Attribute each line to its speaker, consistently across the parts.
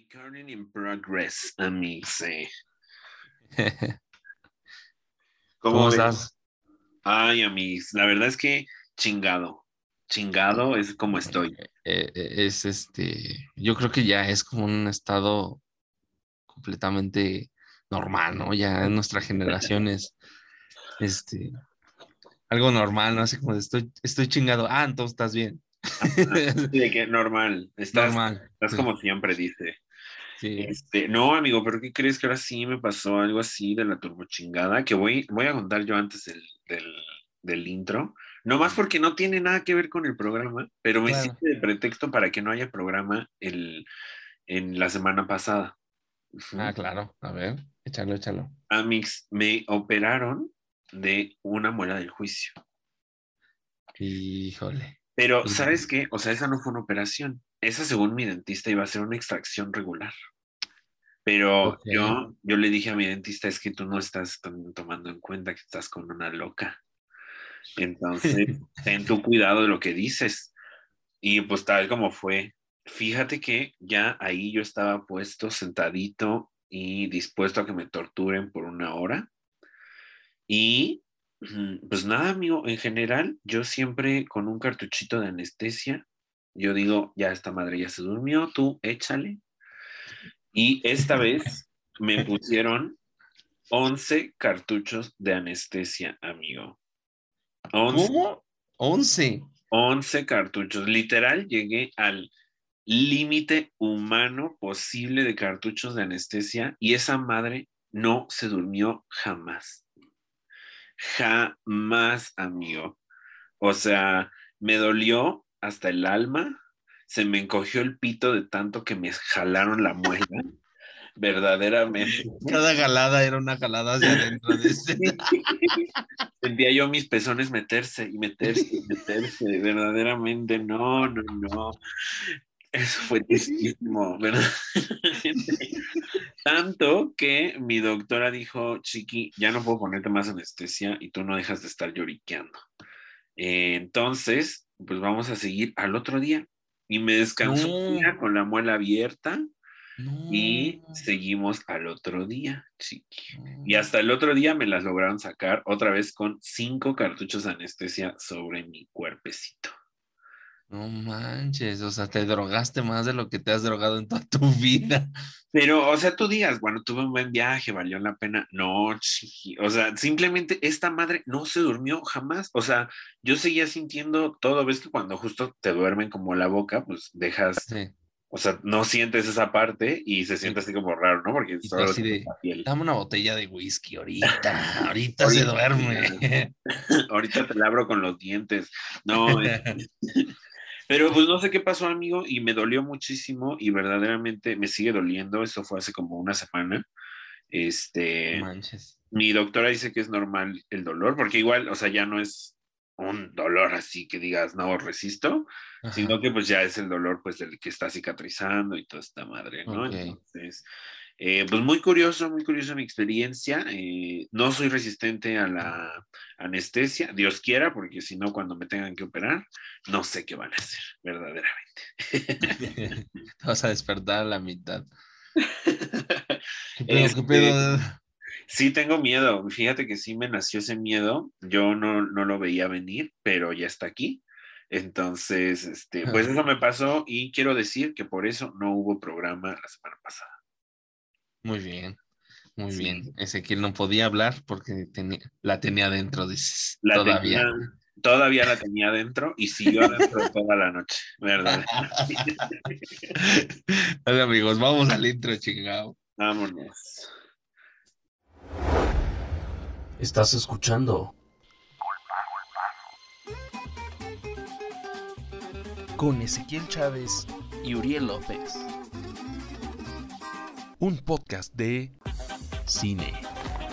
Speaker 1: Recording in progress, amigos.
Speaker 2: ¿Cómo,
Speaker 1: ¿Cómo estás? Ay, amigos, la verdad es que chingado. Chingado es como estoy.
Speaker 2: Eh, eh, es este, yo creo que ya es como un estado completamente normal, ¿no? Ya en nuestra generación es este algo normal, ¿no? Así como de estoy, estoy chingado. Ah, entonces estás bien.
Speaker 1: Así De que normal, estás,
Speaker 2: Normal.
Speaker 1: estás
Speaker 2: sí,
Speaker 1: como siempre dice.
Speaker 2: Sí.
Speaker 1: Este, no, amigo, pero ¿qué crees que ahora sí me pasó algo así de la turbochingada? Que voy, voy a contar yo antes del, del, del intro. No más porque no tiene nada que ver con el programa, pero me
Speaker 2: Claro.
Speaker 1: sirve de pretexto para que no haya programa el, en la semana pasada.
Speaker 2: Ah, claro. A ver, échalo, échalo.
Speaker 1: Amix, me operaron de una muela del juicio.
Speaker 2: Híjole.
Speaker 1: Pero. ¿sabes qué? O sea, esa no fue una operación. Esa, según mi dentista, iba a ser una extracción regular. Pero yo, yo le dije a mi dentista, es que tú no estás tom- tomando en cuenta que estás con una loca. Entonces, ten tu cuidado de lo que dices. Y pues tal como fue. Fíjate que ya ahí yo estaba puesto sentadito y dispuesto a que me torturen por una hora. Y mm, pues nada, amigo, en general, yo siempre con un cartuchito de anestesia, yo digo, ya esta madre ya se durmió, tú échale. Y esta vez me pusieron 11 cartuchos de anestesia, amigo. 11,
Speaker 2: ¿Cómo? 11.
Speaker 1: 11 cartuchos. Literal, llegué al límite humano posible de cartuchos de anestesia y esa madre no se durmió jamás. Jamás, amigo. O sea, me dolió hasta el alma, se me encogió el pito de tanto que me jalaron la muela. Verdaderamente.
Speaker 2: Cada jalada era una jalada hacia adentro de ese.
Speaker 1: Sentía yo mis pezones meterse y meterse y meterse. Verdaderamente, no, no, no. Eso fue tristísimo, ¿verdad? Tanto que mi doctora dijo, Chiqui, ya no puedo ponerte más anestesia y tú no dejas de estar lloriqueando. Eh, entonces, pues vamos a seguir al otro día. Y me descansó un
Speaker 2: No.
Speaker 1: día con la muela abierta
Speaker 2: No.
Speaker 1: y seguimos al otro día, Chiqui.
Speaker 2: no.
Speaker 1: Y hasta el otro día me las lograron sacar otra vez con cinco cartuchos de anestesia sobre mi cuerpecito.
Speaker 2: No manches, o sea, te drogaste más de lo que te has drogado en toda tu vida.
Speaker 1: Pero, o sea, tú digas, bueno, tuve un buen viaje, valió la pena. No, chiqui. O sea, simplemente esta madre no se durmió jamás. O sea, yo seguía sintiendo todo. Ves que cuando justo te duermen como la boca, pues dejas,
Speaker 2: Sí.
Speaker 1: o sea, no sientes esa parte y se siente así como raro, ¿no? Porque solo
Speaker 2: así
Speaker 1: sientes
Speaker 2: de,
Speaker 1: la piel.
Speaker 2: dame una botella de whisky ahorita, ahorita se duerme.
Speaker 1: Ahorita te la abro con los dientes. No, es- Pero pues no sé qué pasó, amigo, y me dolió muchísimo y verdaderamente me sigue doliendo. Eso fue hace como una semana. Este,
Speaker 2: Manches.
Speaker 1: mi doctora dice que es normal el dolor, porque igual, o sea, ya no es un dolor así que digas, no, resisto,
Speaker 2: Ajá.
Speaker 1: sino que pues ya es el dolor pues del que está cicatrizando y toda esta madre, ¿no? Entonces, eh, pues muy curioso, muy curioso mi experiencia. eh, no soy resistente a la anestesia, Dios quiera, porque si no, cuando me tengan que operar, no sé qué van a hacer, verdaderamente.
Speaker 2: Te vas a despertar a la mitad. ¿Qué pedo?
Speaker 1: Este,
Speaker 2: ¿Qué pedo?
Speaker 1: Sí tengo miedo, fíjate que sí me nació ese miedo, yo no, no lo veía venir, pero ya está aquí. Entonces, este, pues eso me pasó y quiero decir que por eso no hubo programa la semana pasada.
Speaker 2: Muy bien, muy
Speaker 1: Sí.
Speaker 2: bien. Ezequiel no podía hablar porque tenía, la tenía dentro, dices.
Speaker 1: La
Speaker 2: Todavía.
Speaker 1: tenía- todavía la tenía adentro y siguió adentro toda la noche, ¿verdad?
Speaker 2: Vale, amigos, vamos al intro, chingado.
Speaker 1: Vámonos.
Speaker 3: Estás escuchando con Ezequiel Chávez y Uriel López. Un podcast de cine,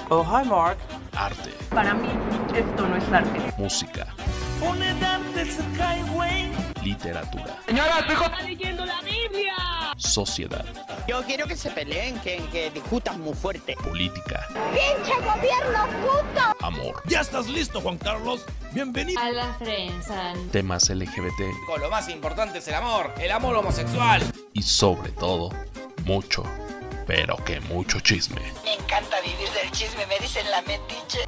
Speaker 4: Oh, hi, Mark.
Speaker 3: arte,
Speaker 5: Para mí, esto no es arte.
Speaker 3: música, literatura,
Speaker 5: Señora, tu hijo está leyendo la Biblia.
Speaker 3: sociedad,
Speaker 6: Yo quiero que se peleen, que, que discutan muy fuerte.
Speaker 3: política, amor,
Speaker 7: ¿Ya estás listo, Juan Carlos? Bienvenido.
Speaker 8: A la prensa.
Speaker 3: temas LGBT
Speaker 7: Lo más importante es el amor, el amor homosexual.
Speaker 3: y sobre todo
Speaker 4: mucho, pero que mucho chisme.
Speaker 6: Me encanta vivir del chisme, me dicen la metiche.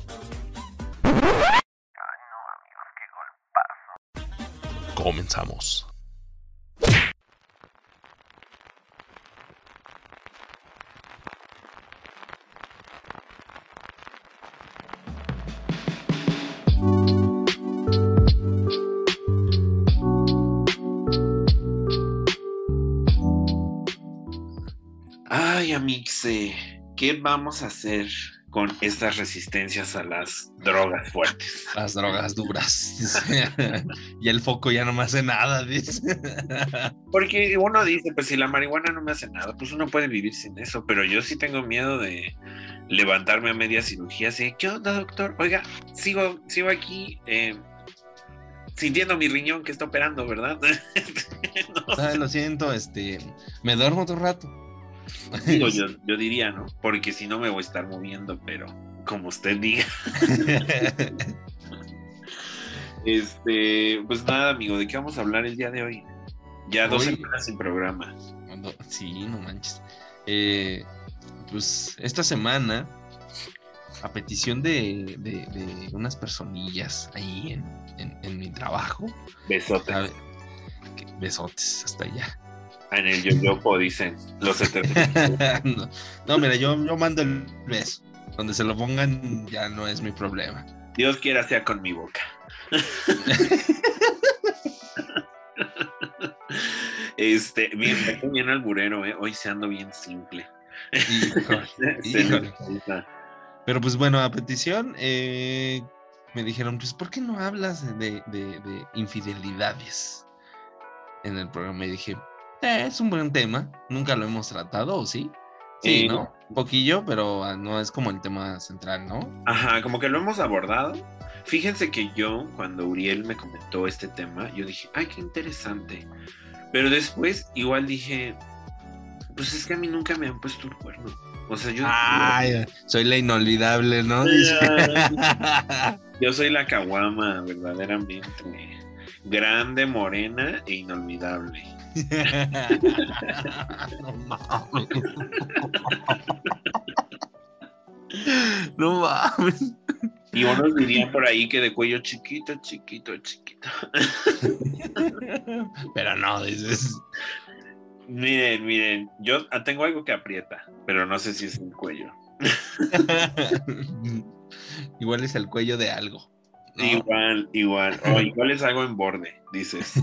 Speaker 4: Comenzamos.
Speaker 1: Ay, Amixe, ¿qué vamos a hacer con estas resistencias a las drogas fuertes?
Speaker 2: Las drogas duras. y el foco ya no me hace nada, dice.
Speaker 1: Porque uno dice, pues si la marihuana no me hace nada, pues uno puede vivir sin eso, pero yo sí tengo miedo de levantarme a media cirugía, así, ¿qué onda, doctor? Oiga, sigo, sigo aquí eh, sintiendo mi riñón que está operando, ¿verdad? No
Speaker 2: lo siento, este, me duermo otro rato.
Speaker 1: Digo, yo, yo diría, ¿no? Porque si no me voy a estar moviendo, pero como usted diga. Este, pues nada, amigo, ¿de qué vamos a hablar el día de hoy? Ya dos
Speaker 2: Hoy-
Speaker 1: semanas sin programa.
Speaker 2: Sí, no manches. Eh, pues esta semana, a petición de, de- de unas personillas ahí en, en- en mi trabajo,
Speaker 1: Besote.
Speaker 2: ¿sabe? Que- besotes hasta allá.
Speaker 1: En el yoyopo dicen los
Speaker 2: no, no, mira, yo, yo mando el beso. Donde se lo pongan ya no es mi problema.
Speaker 1: Dios quiera sea con mi boca. Este, bien, bien alburero, ¿eh? Hoy se ando bien simple.
Speaker 2: Híjole, híjole. Pero pues bueno, a petición, eh, me dijeron, pues, ¿por qué no hablas de, de- de infidelidades en el programa? Y dije, "Eh, es un buen tema, nunca lo hemos tratado, ¿o sí? Sí, ¿no? Un poquillo, pero ah, no es como el tema central, ¿no?
Speaker 1: Ajá, como que lo hemos abordado. Fíjense que yo, cuando Uriel me comentó este tema, yo dije, ay, qué interesante. Pero después, igual dije, pues es que a mí nunca me han puesto el cuerno. O sea, yo.
Speaker 2: Ay, soy la inolvidable, ¿no?
Speaker 1: Yo soy la caguama, verdaderamente. Grande, morena e inolvidable.
Speaker 2: No mames. No mames.
Speaker 1: Y unos dirían por ahí que de cuello chiquito, chiquito, chiquito.
Speaker 2: Pero no, dices.
Speaker 1: Miren, miren, yo tengo algo que aprieta, pero no sé si es el cuello.
Speaker 2: Igual es el cuello de algo. ¿no?
Speaker 1: Igual, igual. O igual es algo en borde, dices.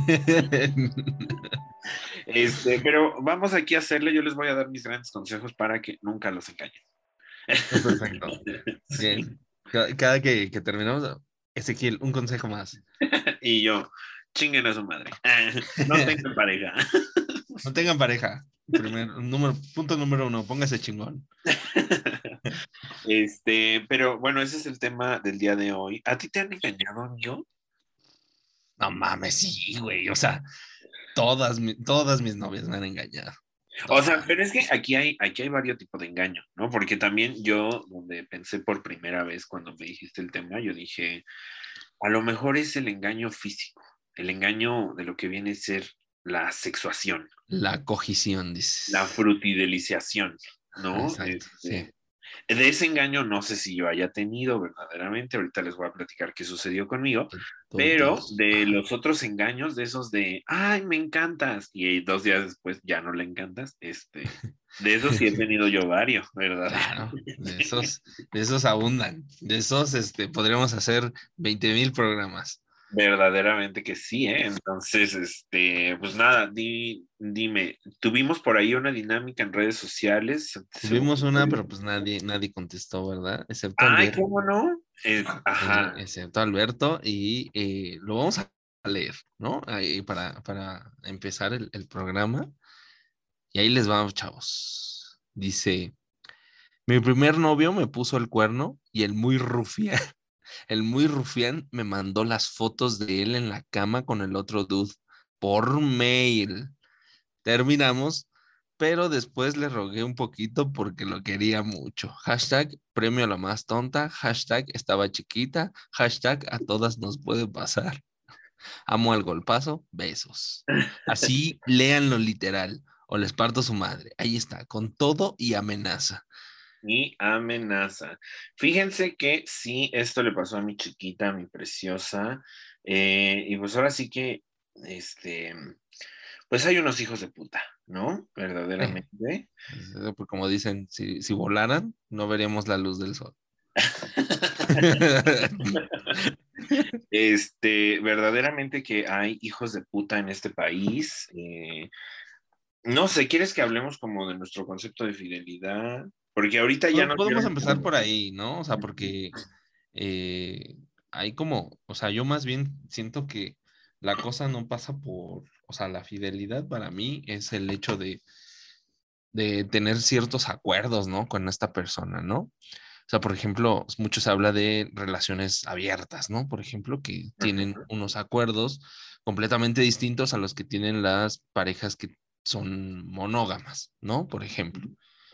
Speaker 1: Este, pero vamos aquí a hacerle, yo les voy a dar mis grandes consejos para que nunca los engañen.
Speaker 2: Perfecto. Bien. Cada, que, que terminamos, Ezequiel, un consejo más.
Speaker 1: Y yo, chinguen a su madre. No tengan pareja.
Speaker 2: No tengan pareja. Primer, número, punto número uno, póngase chingón.
Speaker 1: Este, pero bueno, ese es el tema del día de hoy. ¿A ti te han engañado, amigo?
Speaker 2: No mames, sí, güey. O sea, todas, todas mis novias me han engañado.
Speaker 1: O sea, pero es que aquí hay, aquí hay varios tipos de engaño, ¿no? Porque también yo, donde pensé por primera vez cuando me dijiste el tema, yo dije, a lo mejor es el engaño físico, el engaño de lo que viene a ser la sexuación,
Speaker 2: La cogición, dices.
Speaker 1: la frutideliciación, ¿no?
Speaker 2: Exacto,
Speaker 1: Este,
Speaker 2: sí.
Speaker 1: De ese engaño no sé si yo haya tenido verdaderamente, ahorita les voy a platicar qué sucedió conmigo, pero de los otros engaños, de esos de, ay, me encantas, y dos días después ya no le encantas, este, de esos sí he tenido yo varios, ¿verdad?
Speaker 2: Claro, de esos, de esos abundan. De esos este, podríamos hacer 20 mil programas.
Speaker 1: Verdaderamente que sí, ¿eh? Entonces, este, pues nada, di- dime, tuvimos por ahí una dinámica en redes sociales.
Speaker 2: Tuvimos una, pero pues nadie, nadie contestó, ¿verdad? Excepto
Speaker 1: Ay,
Speaker 2: Alberto.
Speaker 1: ¿cómo no? Eh, ajá.
Speaker 2: Eh, excepto Alberto, y eh, lo vamos a leer, ¿no? Ahí para, para empezar el, el programa. Y ahí les vamos, chavos. Dice, mi primer novio me puso el cuerno y el muy rufián, el muy rufián me mandó las fotos de él en la cama con el otro dude por mail. Terminamos, pero después le rogué un poquito porque lo quería mucho. Hashtag premio a la más tonta, hashtag estaba chiquita, hashtag a todas nos puede pasar. Amo al golpazo, besos. Así léanlo literal. o les parto su madre. Ahí está, con todo y amenaza.
Speaker 1: Y amenaza. Fíjense que sí, esto le pasó a mi chiquita, a mi preciosa. eh, y pues ahora sí que, este, pues hay unos hijos de puta, ¿no? Verdaderamente.
Speaker 2: Pues, Como dicen, si, si volaran, no veríamos la luz del sol.
Speaker 1: Este, verdaderamente que hay hijos de puta en este país. eh, no sé, ¿quieres que hablemos como de nuestro concepto de fidelidad? Porque ahorita ya no
Speaker 2: Podemos
Speaker 1: quiero-
Speaker 2: empezar por ahí, ¿no? O sea, porque eh, hay como, o sea, yo más bien siento que la cosa no pasa por, o sea, la fidelidad para mí es el hecho de, de tener ciertos acuerdos, ¿no? Con esta persona, ¿no? O sea, por ejemplo, mucho se habla de relaciones abiertas, ¿no? Por ejemplo, que tienen unos acuerdos completamente distintos a los que tienen las parejas que son monógamas, ¿no? Por ejemplo.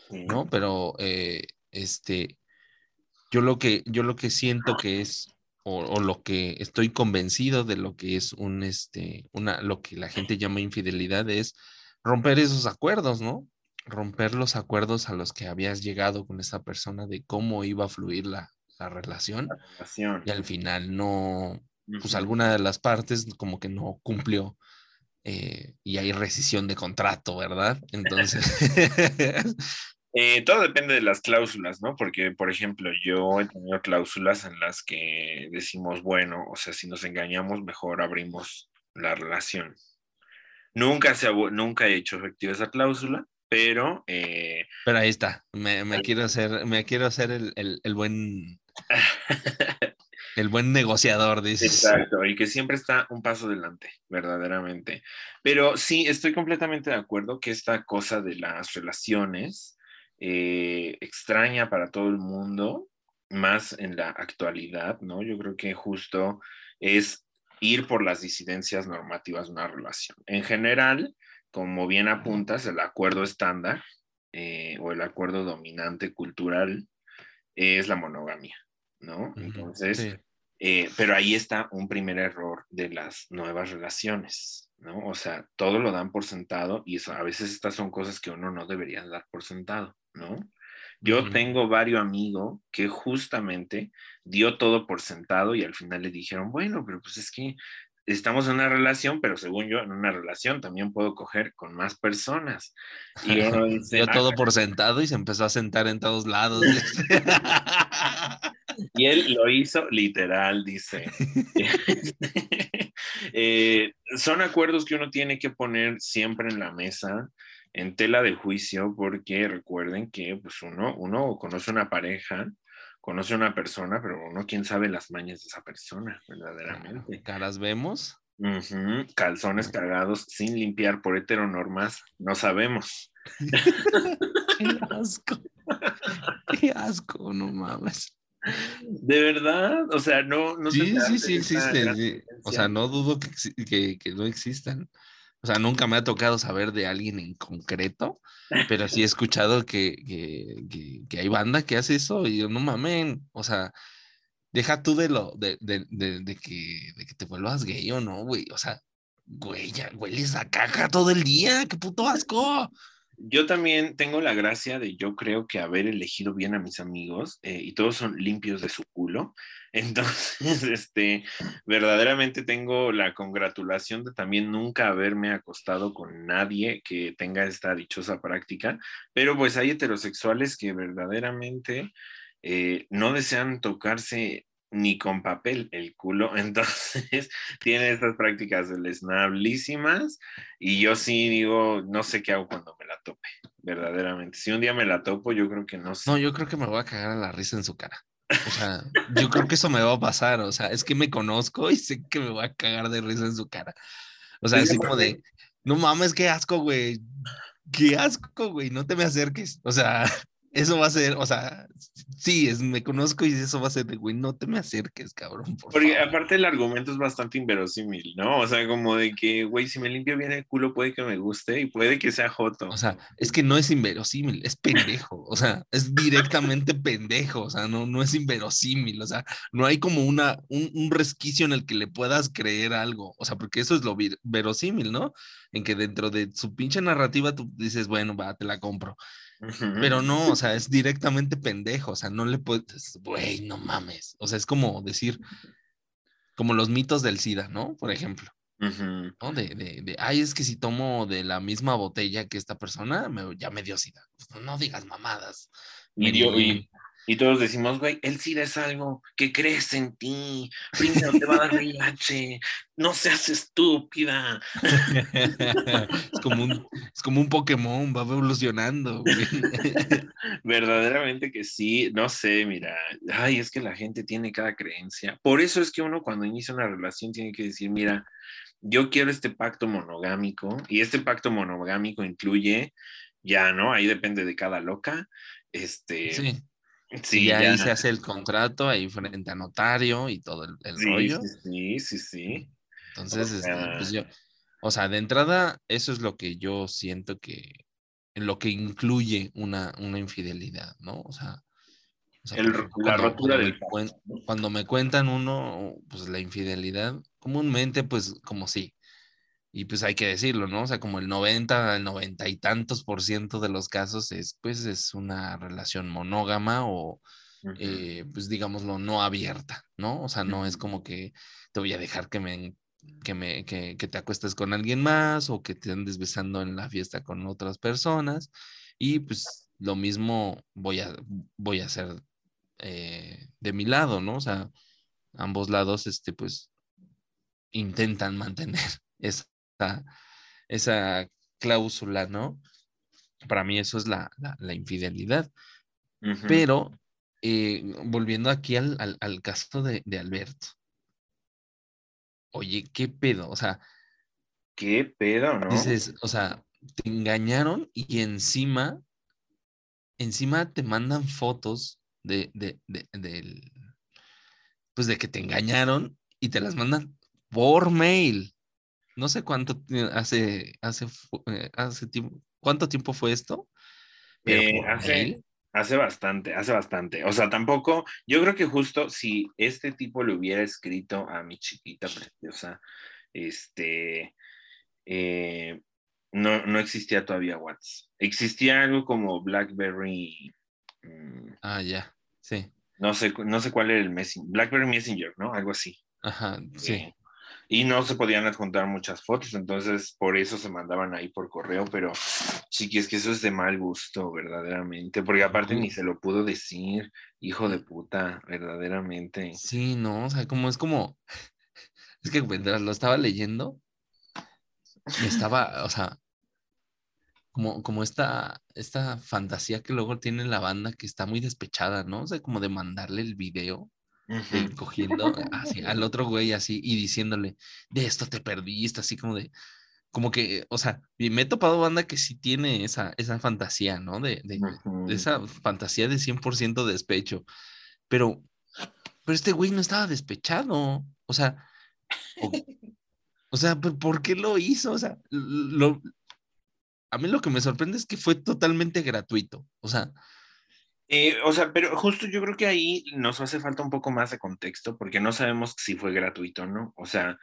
Speaker 2: ¿No? Pero eh, este, yo lo que, yo lo que siento que es, o, o lo que estoy convencido de lo que es un, este, una, lo que la gente llama infidelidad es romper esos acuerdos, ¿no? Romper los acuerdos a los que habías llegado con esa persona de cómo iba a fluir la, la relación
Speaker 1: Relación.
Speaker 2: y al final no, pues alguna de las partes como que no cumplió eh, y hay rescisión de contrato, ¿verdad? Entonces,
Speaker 1: Eh, todo depende de las cláusulas, ¿no? Porque, por ejemplo, yo he tenido cláusulas en las que decimos, bueno, o sea, si nos engañamos, mejor abrimos la relación. Nunca, se ha nunca he hecho efectiva esa cláusula, pero eh,
Speaker 2: Pero ahí está, me, me quiero hacer, me quiero hacer el, el- el buen, el buen negociador, dices.
Speaker 1: Exacto, y que siempre está un paso adelante, verdaderamente. Pero sí, estoy completamente de acuerdo que esta cosa de las relaciones eh, extraña para todo el mundo, más en la actualidad, ¿no? Yo creo que justo es ir por las disidencias normativas de una relación. En general, como bien apuntas, el acuerdo estándar eh, o el acuerdo dominante cultural es la monogamia, ¿no? Entonces,
Speaker 2: sí.
Speaker 1: eh, pero ahí está un primer error de las nuevas relaciones, ¿no? O sea, todo lo dan por sentado y eso, a veces estas son cosas que uno no debería dar por sentado, ¿no? Yo tengo varios amigos que justamente dio todo por sentado y al final le dijeron, bueno, pero pues es que estamos en una relación, pero según yo, en una relación también puedo coger con más personas. Y uno dice,
Speaker 2: Dio
Speaker 1: "Ah,
Speaker 2: todo por sentado y se empezó a sentar en todos lados.
Speaker 1: Y él lo hizo literal, dice. Eh, son acuerdos que uno tiene que poner siempre en la mesa, en tela de juicio, porque recuerden que pues uno, uno conoce una pareja, conoce una persona, pero uno quién sabe las mañas de esa persona, verdaderamente.
Speaker 2: Caras vemos.
Speaker 1: Calzones cargados sin limpiar por heteronormas, no sabemos.
Speaker 2: Qué asco. Qué asco, no mames.
Speaker 1: De verdad, o sea, no, no
Speaker 2: Sí, sí, sí existen. sí. O sea, no dudo que, que, que no existan. O sea, nunca me ha tocado saber de alguien en concreto, pero sí he escuchado que, que, que- que hay banda que hace eso y yo, no mamen. O sea, deja tú de lo, de, de, de, de que, de que te vuelvas gay o no, güey. O sea, güey, ya hueles a caca todo el día, qué puto asco.
Speaker 1: Yo también tengo la gracia de yo creo que haber elegido bien a mis amigos eh, y todos son limpios de su culo. Entonces, este, verdaderamente tengo la congratulación de también nunca haberme acostado con nadie que tenga esta dichosa práctica, pero pues hay heterosexuales que verdaderamente eh, no desean tocarse ni con papel el culo, entonces tienen estas prácticas deleznablísimas y yo sí digo, no sé qué hago cuando me la tope, verdaderamente. Si un día me la topo, yo creo que no sé.
Speaker 2: No, yo creo que me voy a cagar a la risa en su cara. O sea, yo creo que eso me va a pasar. O sea, es que me conozco y sé que me voy a cagar de risa en su cara. O sea,
Speaker 1: Sí,
Speaker 2: así como de, no mames, qué asco, güey. Qué asco, güey. No te me acerques. O sea, eso va a ser, o sea, sí, es, me conozco y eso va a ser de, güey, no te me acerques, cabrón. Por
Speaker 1: Porque
Speaker 2: favor".
Speaker 1: aparte el argumento es bastante inverosímil, ¿no? O sea, como de que, güey, si me limpio bien el culo puede que me guste y puede que sea joto.
Speaker 2: O sea, es que no es inverosímil, es pendejo, o sea, es directamente pendejo, o sea, no, no es inverosímil, o sea, no hay como una, un, un resquicio en el que le puedas creer algo, o sea, porque eso es lo verosímil, ¿no? En que dentro de su pinche narrativa tú dices, bueno, va, te la compro, Pero no, o sea, es directamente pendejo, o sea, no le puedes, güey, no mames, o sea, es como decir, como los mitos del SIDA, ¿no? Por ejemplo. ¿no? De, de, de, ay, es que si tomo de la misma botella que esta persona, me- ya me dio sida. Pues, no digas mamadas.
Speaker 1: Y,
Speaker 2: Me
Speaker 1: yo-
Speaker 2: di-
Speaker 1: y- y todos decimos, güey, el SIDA es algo que crees en ti. Primero te va a dar VIH. No seas estúpida.
Speaker 2: es, como un, es como un Pokémon, va evolucionando. güey.
Speaker 1: Verdaderamente que sí, no sé, mira, ay, es que la gente tiene cada creencia. Por eso es que uno cuando inicia una relación tiene que decir, mira, yo quiero este pacto monogámico y este pacto monogámico incluye, ya, ¿no? Ahí depende de cada loca. Este,
Speaker 2: Sí,
Speaker 1: sí,
Speaker 2: y
Speaker 1: ya.
Speaker 2: ahí se hace el contrato, ahí frente a notario y todo el, el
Speaker 1: Sí,
Speaker 2: rollo.
Speaker 1: sí, sí, sí.
Speaker 2: Entonces,
Speaker 1: O
Speaker 2: este,
Speaker 1: sea-
Speaker 2: pues yo, o sea, de entrada, eso es lo que yo siento que, en lo que incluye una, una infidelidad, ¿no? O sea, o sea,
Speaker 1: El- la rotura del
Speaker 2: cuando me cuentan uno, pues la infidelidad, comúnmente, pues como sí. Y pues hay que decirlo, ¿no? O sea, como el 90, el 90 y tantos por ciento de los casos es, pues, es una relación monógama o, eh, pues digámoslo, no abierta, ¿no? O sea, no es como que te voy a dejar que me, que me, que, que te acuestes con alguien más o que te andes besando en la fiesta con otras personas. Y pues lo mismo voy a, voy a hacer eh, de mi lado, ¿no? O sea, ambos lados, este, pues, intentan mantener esa, esa cláusula, ¿no? Para mí eso es la, la- la infidelidad. Pero eh, volviendo aquí al, al- al caso de, de Alberto. Oye, ¿qué pedo? O sea,
Speaker 1: ¿Qué pedo, no?
Speaker 2: dices, o sea, te engañaron y encima, encima te mandan fotos de, de, de- del, pues de que te engañaron y te las mandan por mail. No sé cuánto hace, hace, eh, hace tiempo, ¿cuánto tiempo fue esto?
Speaker 1: Eh, hace, hace bastante, hace bastante. O sea, tampoco, yo creo que justo si este tipo le hubiera escrito a mi chiquita preciosa, este, eh, no, no existía todavía WhatsApp. Existía algo como BlackBerry, mm,
Speaker 2: Ah, ya, sí.
Speaker 1: no sé, no sé cuál era el Messenger, BlackBerry Messenger, ¿no? Algo así.
Speaker 2: Ajá, sí.
Speaker 1: Eh, y no se podían adjuntar muchas fotos, entonces por eso se mandaban ahí por correo, pero chiquis, que eso es de mal gusto, verdaderamente, porque aparte ni se lo pudo decir, hijo de puta, verdaderamente.
Speaker 2: Sí, no, o sea, como es como, es que mientras lo estaba leyendo, estaba, o sea, como, como esta, esta fantasía que luego tiene la banda que está muy despechada, ¿no? O sea, como de mandarle el video, de
Speaker 1: Ujú.
Speaker 2: cogiendo así al otro güey así y diciéndole, de esto te perdiste, así como de, como que, o sea, me he topado banda que sí tiene esa, esa fantasía, ¿no? De, de,
Speaker 1: Ujú.
Speaker 2: de esa fantasía de 100% despecho, pero, pero este güey no estaba despechado, o sea, o, o sea, ¿por por qué lo hizo? O sea, lo, a mí lo que me sorprende es que fue totalmente gratuito, o sea,
Speaker 1: Eh, o sea, pero justo yo creo que ahí nos hace falta un poco más de contexto, porque no sabemos si fue gratuito o no. O sea,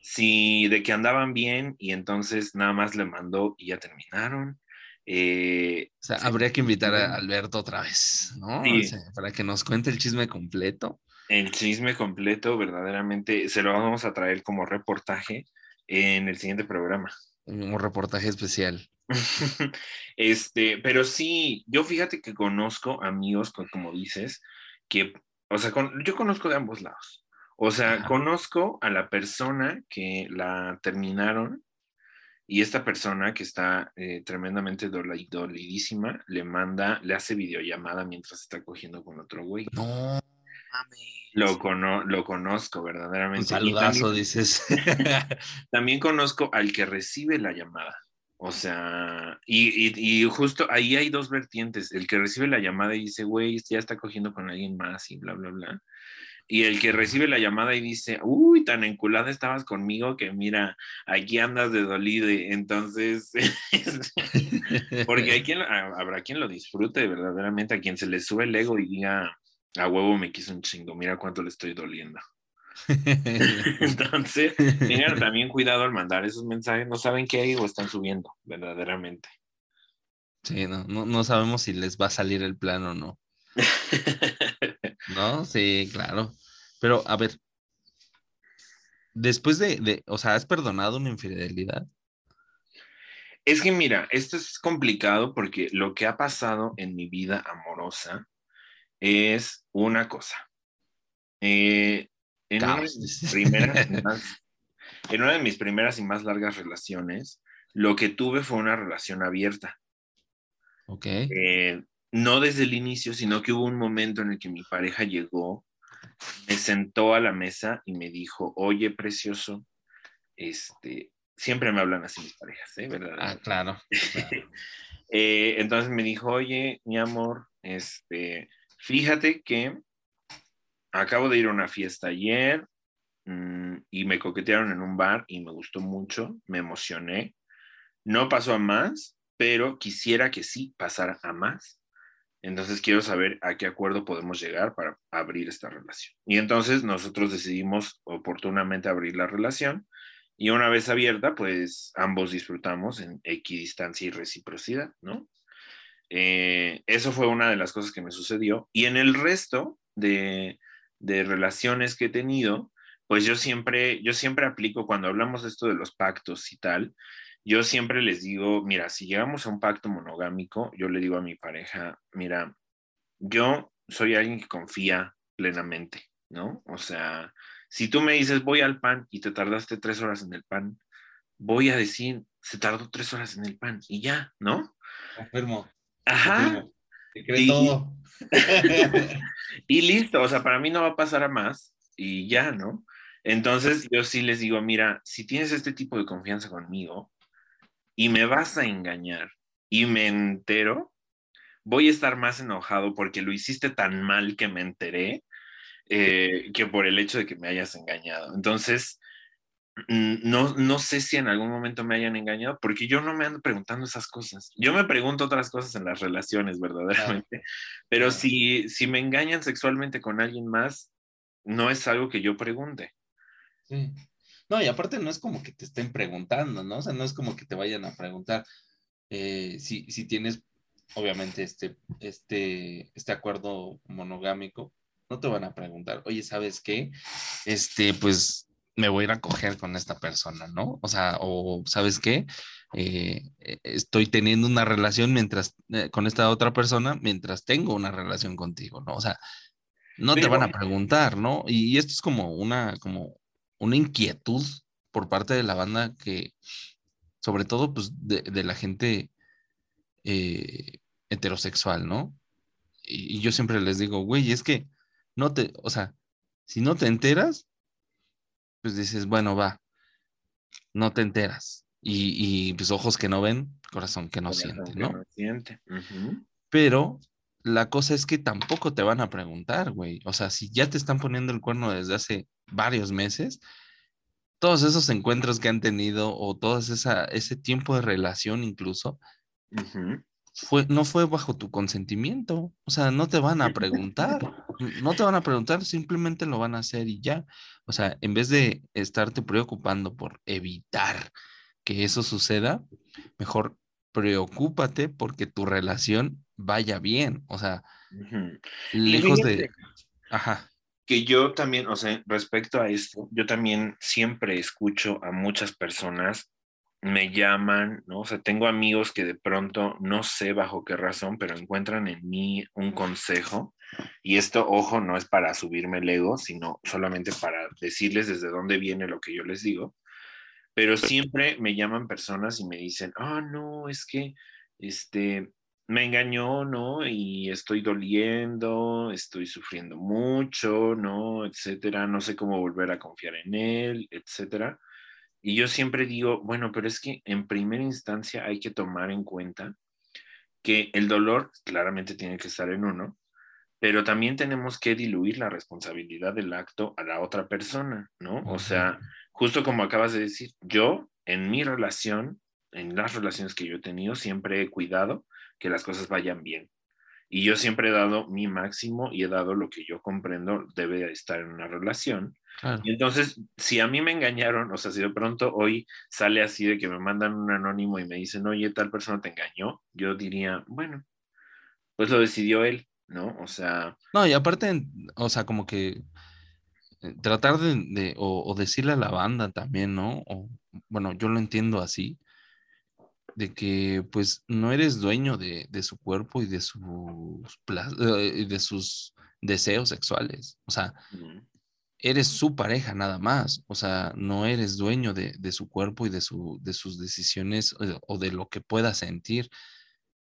Speaker 1: si de que andaban bien y entonces nada más le mandó y ya terminaron. Eh,
Speaker 2: o sea,
Speaker 1: sí,
Speaker 2: habría que invitar a. Alberto otra vez, ¿no?
Speaker 1: Sí.
Speaker 2: O sea, para que nos cuente el chisme completo.
Speaker 1: El chisme completo, verdaderamente, se lo vamos a traer como reportaje en el siguiente programa.
Speaker 2: Un reportaje especial.
Speaker 1: Este, pero sí, yo fíjate que conozco amigos, co- como dices, que, o sea, con- yo conozco de ambos lados. O sea,
Speaker 2: Ajá.
Speaker 1: conozco a la persona que la terminaron y esta persona que está eh, tremendamente doli- dolidísima le manda, le hace videollamada mientras está cogiendo con otro güey.
Speaker 2: No mames.
Speaker 1: Lo, cono- lo conozco
Speaker 2: Un
Speaker 1: verdaderamente. Y
Speaker 2: saludazo,
Speaker 1: también-
Speaker 2: dices.
Speaker 1: También conozco al que recibe la llamada. O sea, y, y, justo ahí hay dos vertientes. El que recibe la llamada y dice, güey, ya está cogiendo con alguien más y bla, bla, bla. Y el que recibe la llamada y dice, uy, tan enculada estabas conmigo que mira, aquí andas de dolide. Entonces, porque hay quien, habrá quien lo disfrute verdaderamente, a quien se le sube el ego y diga, a huevo me quiso un chingo, mira cuánto le estoy doliendo. Entonces, tengan también cuidado al mandar esos mensajes, no saben qué hay o están subiendo, verdaderamente.
Speaker 2: Sí, no, no, no sabemos si les va a salir el plan o no. no, sí, claro. Pero, a ver, después de, de, o sea, ¿has perdonado una infidelidad?
Speaker 1: Es que mira, esto es complicado porque lo que ha pasado en mi vida amorosa es una cosa. Eh, en, una primeras, más, en una de mis primeras y más largas relaciones, lo que tuve fue una relación abierta.
Speaker 2: Ok.
Speaker 1: Eh, no desde el inicio, sino que hubo un momento en el que mi pareja llegó, me sentó a la mesa y me dijo, oye, precioso, este, siempre me hablan así mis parejas, ¿eh? ¿Verdad?
Speaker 2: Ah, claro. claro.
Speaker 1: eh, entonces me dijo, oye, mi amor, este, fíjate que acabo de ir a una fiesta ayer mmm, y me coquetearon en un bar y me gustó mucho, me emocioné. No pasó a más, pero quisiera que sí pasara a más. Entonces quiero saber a qué acuerdo podemos llegar para abrir esta relación. Y entonces nosotros decidimos oportunamente abrir la relación y una vez abierta, pues ambos disfrutamos en equidistancia y reciprocidad, ¿no? Eh, eso fue una de las cosas que me sucedió. Y en el resto de, de relaciones que he tenido, pues yo siempre, yo siempre aplico cuando hablamos de esto de los pactos y tal, yo siempre les digo, mira, si llegamos a un pacto monogámico, yo le digo a mi pareja, mira, yo soy alguien que confía plenamente, ¿no? O sea, si tú me dices voy al pan y te tardaste tres horas en el pan, voy a decir, se tardó tres horas en el pan y ya, ¿no?
Speaker 2: Confirmo.
Speaker 1: Ajá.
Speaker 2: Y, todo.
Speaker 1: y listo, o sea, para mí no va a pasar a más y ya, ¿no? Entonces yo sí les digo, mira, si tienes este tipo de confianza conmigo, y me vas a engañar y me entero, voy a estar más enojado porque lo hiciste tan mal que me enteré eh, que por el hecho de que me hayas engañado. Entonces, no, no sé si en algún momento me hayan engañado, porque yo no me ando preguntando esas cosas. Yo me pregunto otras cosas en las relaciones, verdaderamente. Claro. Pero claro. Si, si me engañan sexualmente con alguien más, no es algo que yo pregunte.
Speaker 2: Sí. No, y aparte no es como que te estén preguntando, ¿no? O sea, no es como que te vayan a preguntar eh, si, si tienes, obviamente, este, este, este acuerdo monogámico, no te van a preguntar, oye, ¿sabes qué? Este, pues me voy a ir a coger con esta persona, ¿no? O sea, o ¿sabes qué? Eh, estoy teniendo una relación mientras, eh, con esta otra persona mientras tengo una relación contigo, ¿no? O sea, no Pero, te van a preguntar, ¿no? Y, y esto es como una, como una inquietud por parte de la banda que, sobre todo, pues, de, de la gente eh, heterosexual, ¿no? Y, y, yo siempre les digo, güey, es que no te, o sea, si no te enteras, pues dices, bueno, va, no te enteras. Y, y pues ojos que no ven, corazón que no corazón siente, ¿no?
Speaker 1: Que no siente. Uh -huh.
Speaker 2: Pero la cosa es que tampoco te van a preguntar, güey. O sea, si ya te están poniendo el cuerno desde hace varios meses, todos esos encuentros que han tenido o todo esa, ese tiempo de relación incluso,
Speaker 1: uh -huh.
Speaker 2: fue, no fue bajo tu consentimiento. O sea, no te van a preguntar. No te van a preguntar, simplemente lo van a hacer y ya. O sea, en vez de estarte preocupando por evitar que eso suceda, mejor preocúpate porque tu relación vaya bien. O sea, uh -huh. lejos de... Ajá
Speaker 1: que yo también, o sea, respecto a esto, yo también siempre escucho a muchas personas, me llaman, ¿no? O sea, tengo amigos que de pronto, no sé bajo qué razón, pero encuentran en mí un consejo. Y esto, ojo, no es para subirme el ego, sino solamente para decirles desde dónde viene lo que yo les digo. Pero siempre me llaman personas y me dicen, ah, oh, no, es que, este, me engañó, ¿no? Y estoy doliendo, estoy sufriendo mucho, ¿no? Etcétera, no sé cómo volver a confiar en él, etcétera. Y yo siempre digo, bueno, pero es que en primera instancia hay que tomar en cuenta que el dolor claramente tiene que estar en uno, pero también tenemos que diluir la responsabilidad del acto a la otra persona, ¿no? O sea, justo como acabas de decir, yo en mi relación, en las relaciones que yo he tenido, siempre he cuidado que las cosas vayan bien. Y yo siempre he dado mi máximo y he dado lo que yo comprendo debe estar en una relación. Y entonces, si a mí me engañaron, o sea, si de pronto hoy sale así de que me mandan un anónimo y me dicen, oye, tal persona te engañó, yo diría, bueno, pues lo decidió él, ¿no? O sea...
Speaker 2: No, y aparte, o sea, como que eh, tratar de, o, o, decirle a la banda también, ¿no? O, bueno, yo lo entiendo así, de que pues no eres dueño de, su cuerpo y de sus, eh, de sus deseos sexuales. O sea, eres su pareja nada más. O sea, no eres dueño de, su cuerpo y de, su, de sus decisiones eh, o de lo que pueda sentir,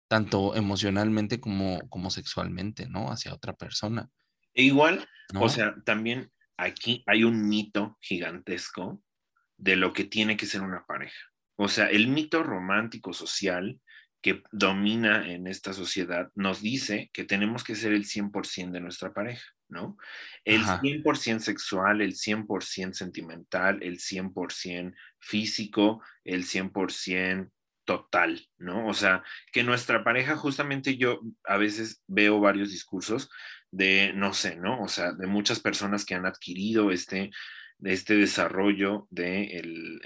Speaker 2: tanto emocionalmente como, como sexualmente, ¿no? Hacia otra persona.
Speaker 1: E igual, o sea, también aquí hay un mito gigantesco de lo que tiene que ser una pareja. O sea, el mito romántico social que domina en esta sociedad nos dice que tenemos que ser el 100% de nuestra pareja, ¿no? El 100% sexual, el 100% sentimental, el 100% físico, el 100% total, ¿no? O sea, que nuestra pareja, justamente yo a veces veo varios discursos de, no sé, ¿no? O sea, de muchas personas que han adquirido este, este desarrollo de el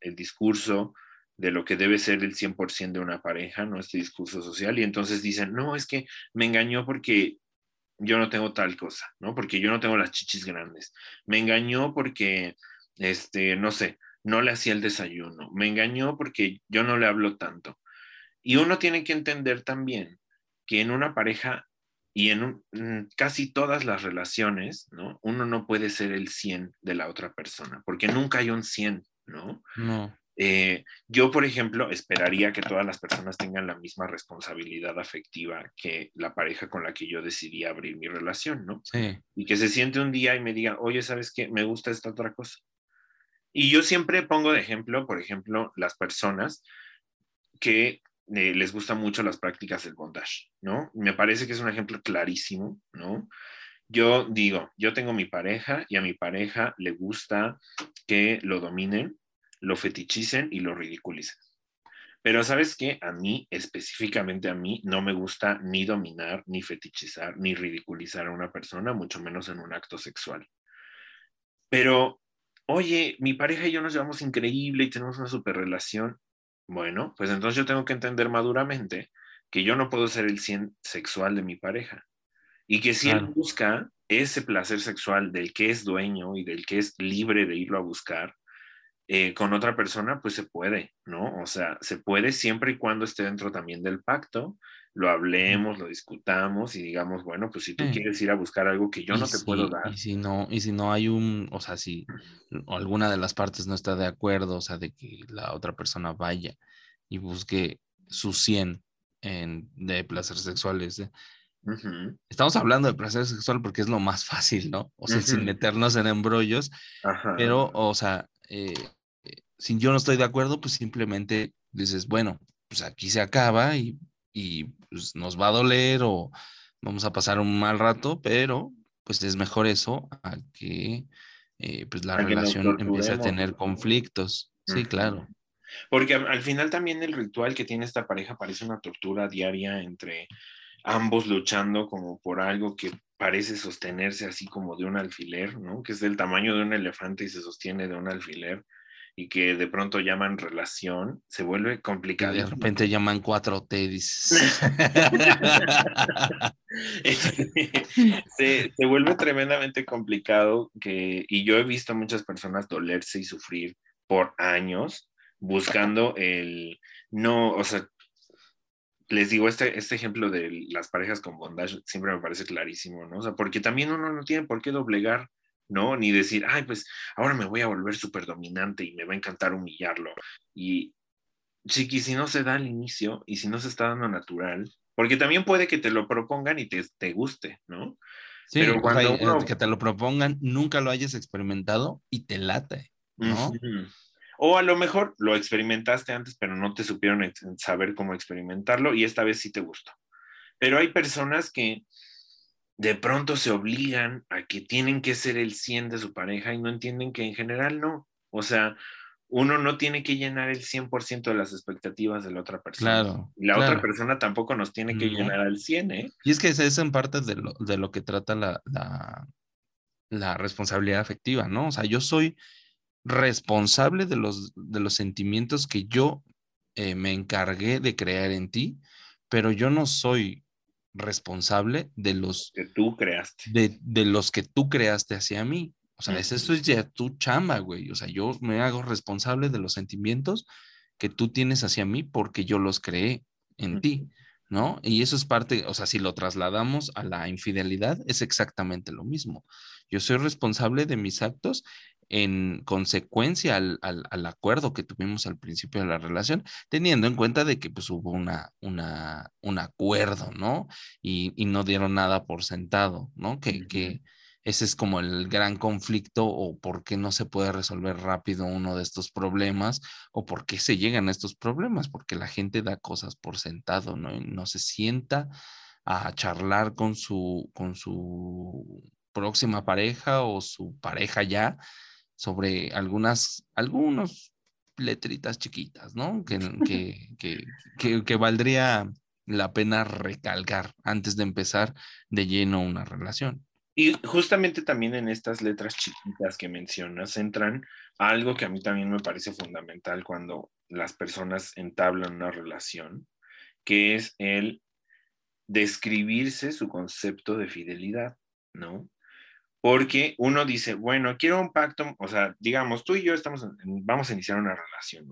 Speaker 1: el discurso de lo que debe ser el 100% de una pareja, ¿no? Este discurso social. Y entonces dicen, no, es que me engañó porque yo no tengo tal cosa, ¿no? Porque yo no tengo las chichis grandes. Me engañó porque, este, no sé, no le hacía el desayuno. Me engañó porque yo no le hablo tanto. Y uno tiene que entender también que en una pareja y en, casi todas las relaciones, ¿no? Uno no puede ser el 100 de la otra persona, porque nunca hay un 100, ¿no?
Speaker 2: No.
Speaker 1: Eh, yo, por ejemplo, esperaría que todas las personas tengan la misma responsabilidad afectiva que la pareja con la que yo decidí abrir mi relación, ¿no?
Speaker 2: Sí.
Speaker 1: Y que se siente un día y me diga, oye, ¿sabes qué? Me gusta esta otra cosa. Y yo siempre pongo de ejemplo, por ejemplo, las personas que eh, les gustan mucho las prácticas del bondage, ¿no? Me parece que es un ejemplo clarísimo, ¿no? Yo digo, yo tengo mi pareja y a mi pareja le gusta que lo dominen, lo fetichicen y lo ridiculicen. Pero sabes que a mí, específicamente a mí, no me gusta ni dominar, ni fetichizar, ni ridiculizar a una persona, mucho menos en un acto sexual. Pero, oye, mi pareja y yo nos llevamos increíble y tenemos una super relación. Bueno, pues entonces yo tengo que entender maduramente que yo no puedo ser el 100 sexual de mi pareja. Y que si él busca ese placer sexual del que es dueño y del que es libre de irlo a buscar eh, con otra persona, pues se puede, ¿no? O sea, se puede siempre y cuando esté dentro también del pacto, lo hablemos, lo discutamos y digamos, bueno, pues si tú quieres ir a buscar algo que yo no te puedo dar.
Speaker 2: Y si no, y si no hay un, o sea, si alguna de las partes no está de acuerdo, o sea, de que la otra persona vaya y busque su 100 en, de placeres sexuales, ¿eh? Estamos hablando de placer sexual porque es lo más fácil, ¿no? O sea, sin meternos en embrollos, pero, o sea, eh, si yo no estoy de acuerdo, pues simplemente dices, bueno, pues aquí se acaba y, pues nos va a doler o vamos a pasar un mal rato, pero pues es mejor eso a que eh, pues la relación empiece a tener conflictos. Sí, claro.
Speaker 1: Porque al final también el ritual que tiene esta pareja parece una tortura diaria entre ambos luchando como por algo que parece sostenerse así como de un alfiler, ¿no? Que es del tamaño de un elefante y se sostiene de un alfiler y que de pronto llaman relación, se vuelve complicado.
Speaker 2: de repente llaman 4T, dices.
Speaker 1: se, se, vuelve tremendamente complicado que, y yo he visto a muchas personas dolerse y sufrir por años buscando el, no, o sea, les digo, este, este ejemplo de las parejas con bondage siempre me parece clarísimo, ¿no? O sea, porque también uno no tiene por qué doblegar, ¿no? Ni decir, ay, pues ahora me voy a volver súper dominante y me va a encantar humillarlo. Y, chiqui, si no se da al inicio y si no se está dando natural, porque también puede que te lo propongan y te, te guste, ¿no?
Speaker 2: Sí, pero cuando uno... que te lo propongan, nunca lo hayas experimentado y te late, ¿no?
Speaker 1: O a lo mejor lo experimentaste antes, pero no te supieron saber cómo experimentarlo y esta vez sí te gustó. Pero hay personas que de pronto se obligan a que tienen que ser el 100 de su pareja y no entienden que en general no. O sea, uno no tiene que llenar el 100% de las expectativas de la otra persona.
Speaker 2: Claro.
Speaker 1: Y la
Speaker 2: claro.
Speaker 1: otra persona tampoco nos tiene que
Speaker 2: No.
Speaker 1: llenar al 100, ¿eh?
Speaker 2: Y es que es eso en parte de lo, de lo que trata la, la, la responsabilidad afectiva, ¿no? O sea, yo soy responsable de los, de los sentimientos que yo eh, me encargué de crear en ti, pero yo no soy responsable de los,
Speaker 1: Que tú creaste.
Speaker 2: de, de los que tú creaste hacia mí. O sea, es-
Speaker 1: Ujú.
Speaker 2: eso es ya tu chamba, güey. O sea, yo me hago responsable de los sentimientos que tú tienes hacia mí porque yo los creé en ti, ¿no? Y eso es parte, o sea, si lo trasladamos a la infidelidad, es exactamente lo mismo. Yo soy responsable de mis actos en consecuencia al, al- al acuerdo que tuvimos al principio de la relación, teniendo en cuenta de que pues hubo una, una, un acuerdo, ¿no? Y, y no dieron nada por sentado, ¿no? Que, que ese es como el gran conflicto o por qué no se puede resolver rápido uno de estos problemas o por qué se llegan a estos problemas, porque la gente da cosas por sentado, ¿no? Y no se sienta a charlar con su, con su próxima pareja o su pareja ya sobre algunas, algunos letritas chiquitas, ¿no? Que, que, que, que, que valdría la pena recalcar antes de empezar de lleno una relación.
Speaker 1: Y justamente también en estas letras chiquitas que mencionas entran algo que a mí también me parece fundamental cuando las personas entablan una relación, que es el describirse su concepto de fidelidad, ¿no? Porque uno dice, bueno, quiero un pacto, o sea, digamos, tú y yo estamos, en- vamos a iniciar una relación.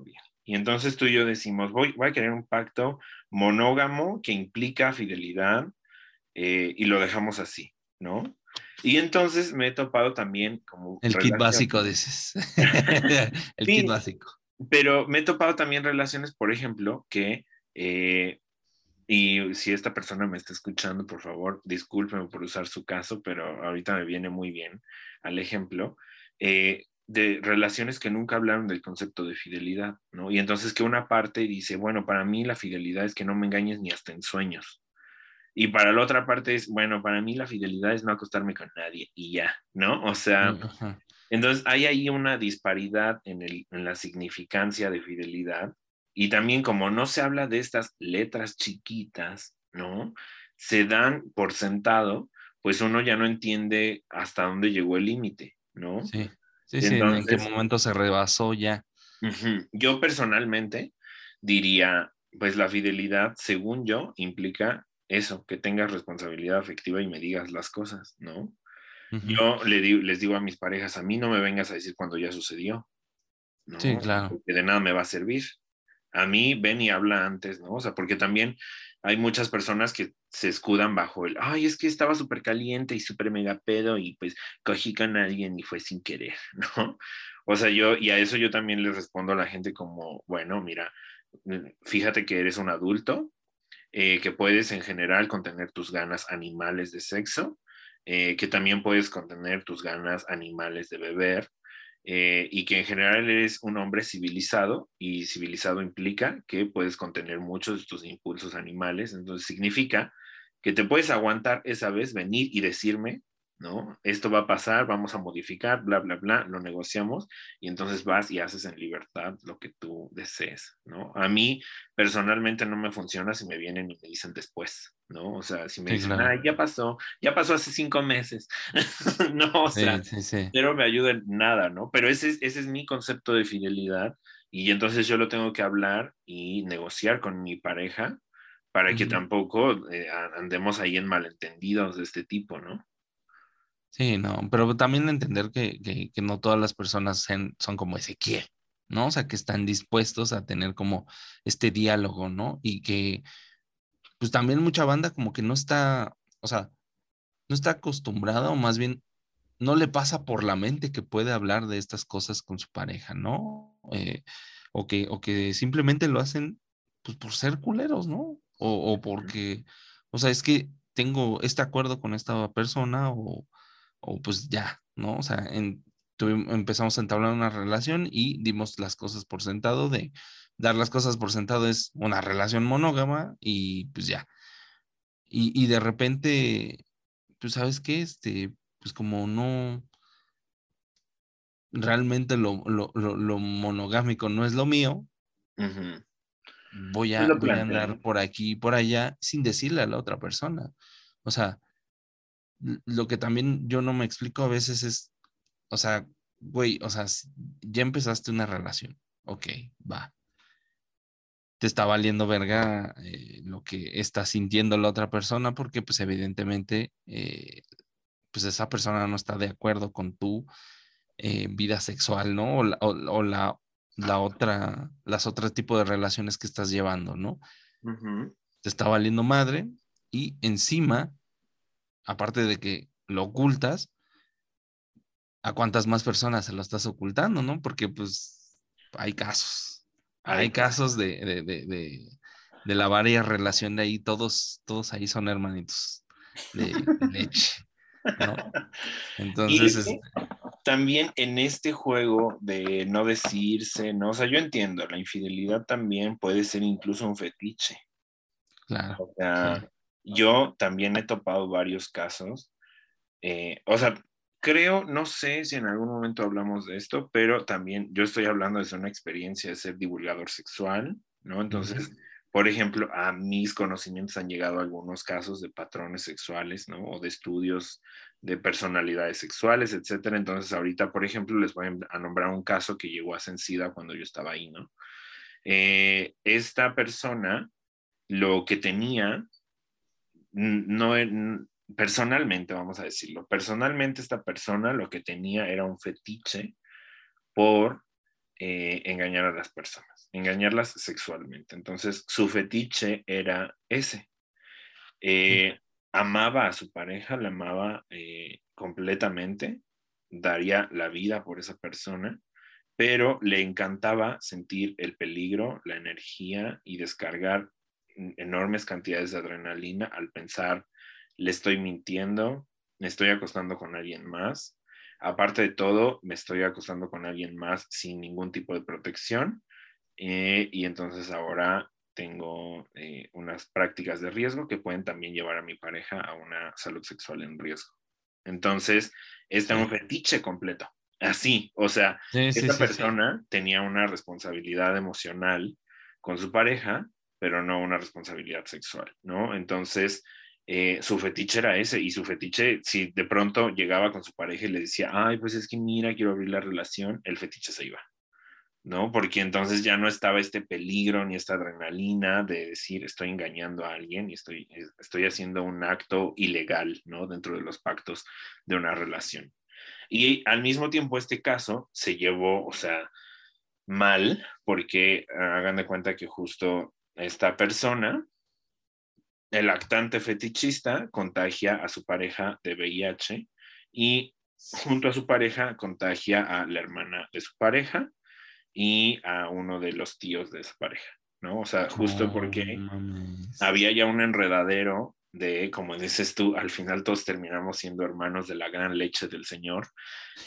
Speaker 1: Y entonces tú y yo decimos, voy, voy a querer un pacto monógamo que implica fidelidad eh, y lo dejamos así, ¿no? Y entonces me he topado también como...
Speaker 2: El kit básico, dices. El
Speaker 1: Sí.
Speaker 2: kit básico.
Speaker 1: Pero me he topado también relaciones, por ejemplo, que, eh, y si esta persona me está escuchando, por favor, discúlpeme por usar su caso, pero ahorita me viene muy bien al ejemplo, eh, de relaciones que nunca hablaron del concepto de fidelidad, ¿no? Y entonces que una parte dice, bueno, para mí la fidelidad es que no me engañes ni hasta en sueños. Y para la otra parte es, bueno, para mí la fidelidad es no acostarme con nadie y ya, ¿no? O sea,
Speaker 2: Ajá.
Speaker 1: entonces hay ahí una disparidad en, el, en la significancia de fidelidad y también como no se habla de estas letras chiquitas, ¿no? Se dan por sentado, pues uno ya no entiende hasta dónde llegó el límite, ¿no?
Speaker 2: Sí, sí, sí. ¿En qué momento se rebasó ya?
Speaker 1: Yo personalmente diría, pues la fidelidad, según yo, implica eso, que tengas responsabilidad afectiva y me digas las cosas, ¿no? Yo le di- les digo a mis parejas, a mí no me vengas a decir cuando ya sucedió. ¿no?
Speaker 2: Sí, claro.
Speaker 1: Porque de nada me va a servir. A mí ven y habla antes, ¿no? O sea, porque también hay muchas personas que se escudan bajo el, ay, es que estaba súper caliente y súper mega pedo y pues cogí con alguien y fue sin querer, ¿no? O sea, yo, y a eso yo también les respondo a la gente como, bueno, mira, fíjate que eres un adulto, eh, que puedes en general contener tus ganas animales de sexo, eh, que también puedes contener tus ganas animales de beber, eh, y que en general eres un hombre civilizado, y civilizado implica que puedes contener muchos de tus impulsos animales, entonces significa que te puedes aguantar esa vez, venir y decirme, ¿no? Esto va a pasar, vamos a modificar, bla, bla, bla, lo negociamos, y entonces vas y haces en libertad lo que tú desees, ¿no? A mí personalmente no me funciona si me vienen y me dicen después, ¿no? O sea, si me
Speaker 2: Sí,
Speaker 1: dicen,
Speaker 2: claro.
Speaker 1: ay, ya pasó, ya pasó hace cinco meses, no, o sea,
Speaker 2: sí, sí.
Speaker 1: pero me ayuda en nada, ¿no? Pero ese es, ese es mi concepto de fidelidad y entonces yo lo tengo que hablar y negociar con mi pareja para que tampoco eh, andemos ahí en malentendidos de este tipo, ¿no?
Speaker 2: Sí, no, pero también entender que, que- que no todas las personas son como Ezequiel, ¿no? O sea, que están dispuestos a tener como este diálogo, ¿no? Y que, pues también mucha banda como que no está, o sea, no está acostumbrada o más bien no le pasa por la mente que puede hablar de estas cosas con su pareja, ¿no? Eh, o que, o que simplemente lo hacen, pues por ser culeros, ¿no? O, o porque, o sea, es que tengo este acuerdo con esta persona o o pues ya, ¿no? O sea, en, tuvim- empezamos a entablar una relación y dimos las cosas por sentado de dar las cosas por sentado es una relación monógama y pues ya. Y, y de repente, pues sabes qué, este, pues como no, realmente lo, lo, lo, lo monogámico no es lo mío, voy a, voy a andar por aquí y por allá sin decirle a la otra persona. O sea, lo que también yo no me explico a veces es, o sea, güey, o sea, ya empezaste una relación, ok, va. Te está valiendo verga eh, lo que está sintiendo la otra persona porque pues evidentemente eh, pues esa persona no está de acuerdo con tu eh, vida sexual, ¿no? O la, o- o la, la otra, las otras tipos de relaciones que estás llevando, ¿no? Te está valiendo madre y encima, aparte de que lo ocultas, a cuántas más personas se lo estás ocultando, ¿no? Porque pues hay casos, hay, casos de, de, de, de, de la varia relación de ahí, todos, todos ahí son hermanitos de, leche, ¿no? Entonces, este,
Speaker 1: también en este juego de no decirse, ¿no? O sea, yo entiendo, la infidelidad también puede ser incluso un fetiche.
Speaker 2: claro,
Speaker 1: O sea, yo también he topado varios casos. eh, o sea, creo, no sé si en algún momento hablamos de esto, pero también yo estoy hablando de una experiencia de ser divulgador sexual, ¿no? Entonces, por ejemplo, a mis conocimientos han llegado algunos casos de patrones sexuales, ¿no? O de estudios de personalidades sexuales, etcétera. Entonces, ahorita, por ejemplo, les voy a nombrar un caso que llegó a Sencida cuando yo estaba ahí, ¿no? Eh, esta persona lo que tenía, no, n- personalmente, vamos a decirlo, personalmente esta persona lo que tenía era un fetiche por eh, engañar a las personas, engañarlas sexualmente. Entonces, su fetiche era ese. Eh, amaba a su pareja, la amaba eh, completamente, daría la vida por esa persona, pero le encantaba sentir el peligro, la energía y descargar enormes cantidades de adrenalina al pensar, le estoy mintiendo, me estoy acostando con alguien más. Aparte de todo, me estoy acostando con alguien más sin ningún tipo de protección. eh, y entonces ahora tengo eh, unas prácticas de riesgo que pueden también llevar a mi pareja a una salud sexual en riesgo. Entonces, este es un fetiche completo. Así, o sea,
Speaker 2: sí, sí,
Speaker 1: esta
Speaker 2: sí, sí.
Speaker 1: persona tenía una responsabilidad emocional con su pareja, pero no una responsabilidad sexual, ¿no? Entonces, eh, su fetiche era ese, y su fetiche, si de pronto llegaba con su pareja y le decía, ay, pues es que mira, quiero abrir la relación, el fetiche se iba, ¿no? Porque entonces ya no estaba este peligro ni esta adrenalina de decir, estoy engañando a alguien y estoy, estoy haciendo un acto ilegal, ¿no? Dentro de los pactos de una relación. Y al mismo tiempo este caso se llevó, o sea, mal, porque hagan de cuenta que justo esta persona, el actante fetichista, contagia a su pareja de VIH y junto a su pareja contagia a la hermana de su pareja y a uno de los tíos de esa pareja, ¿no? O sea, justo porque
Speaker 2: mames.
Speaker 1: había ya un enredadero de, como dices tú, al final todos terminamos siendo hermanos de la gran leche del Señor.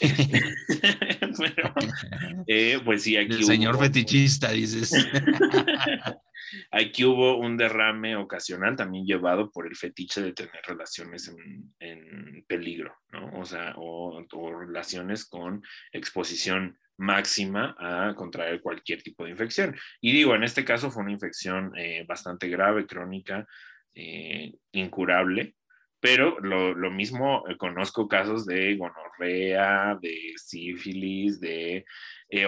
Speaker 1: Pero, eh, pues sí, aquí
Speaker 2: El señor fetichista, dices.
Speaker 1: Aquí hubo un derrame ocasional también llevado por el fetiche de tener relaciones en, en peligro, ¿no? O sea, o, relaciones con exposición máxima a contraer cualquier tipo de infección. Y digo, en este caso fue una infección eh, bastante grave, crónica, eh, incurable, pero lo, lo mismo eh, conozco casos de gonorrea, de sífilis, de,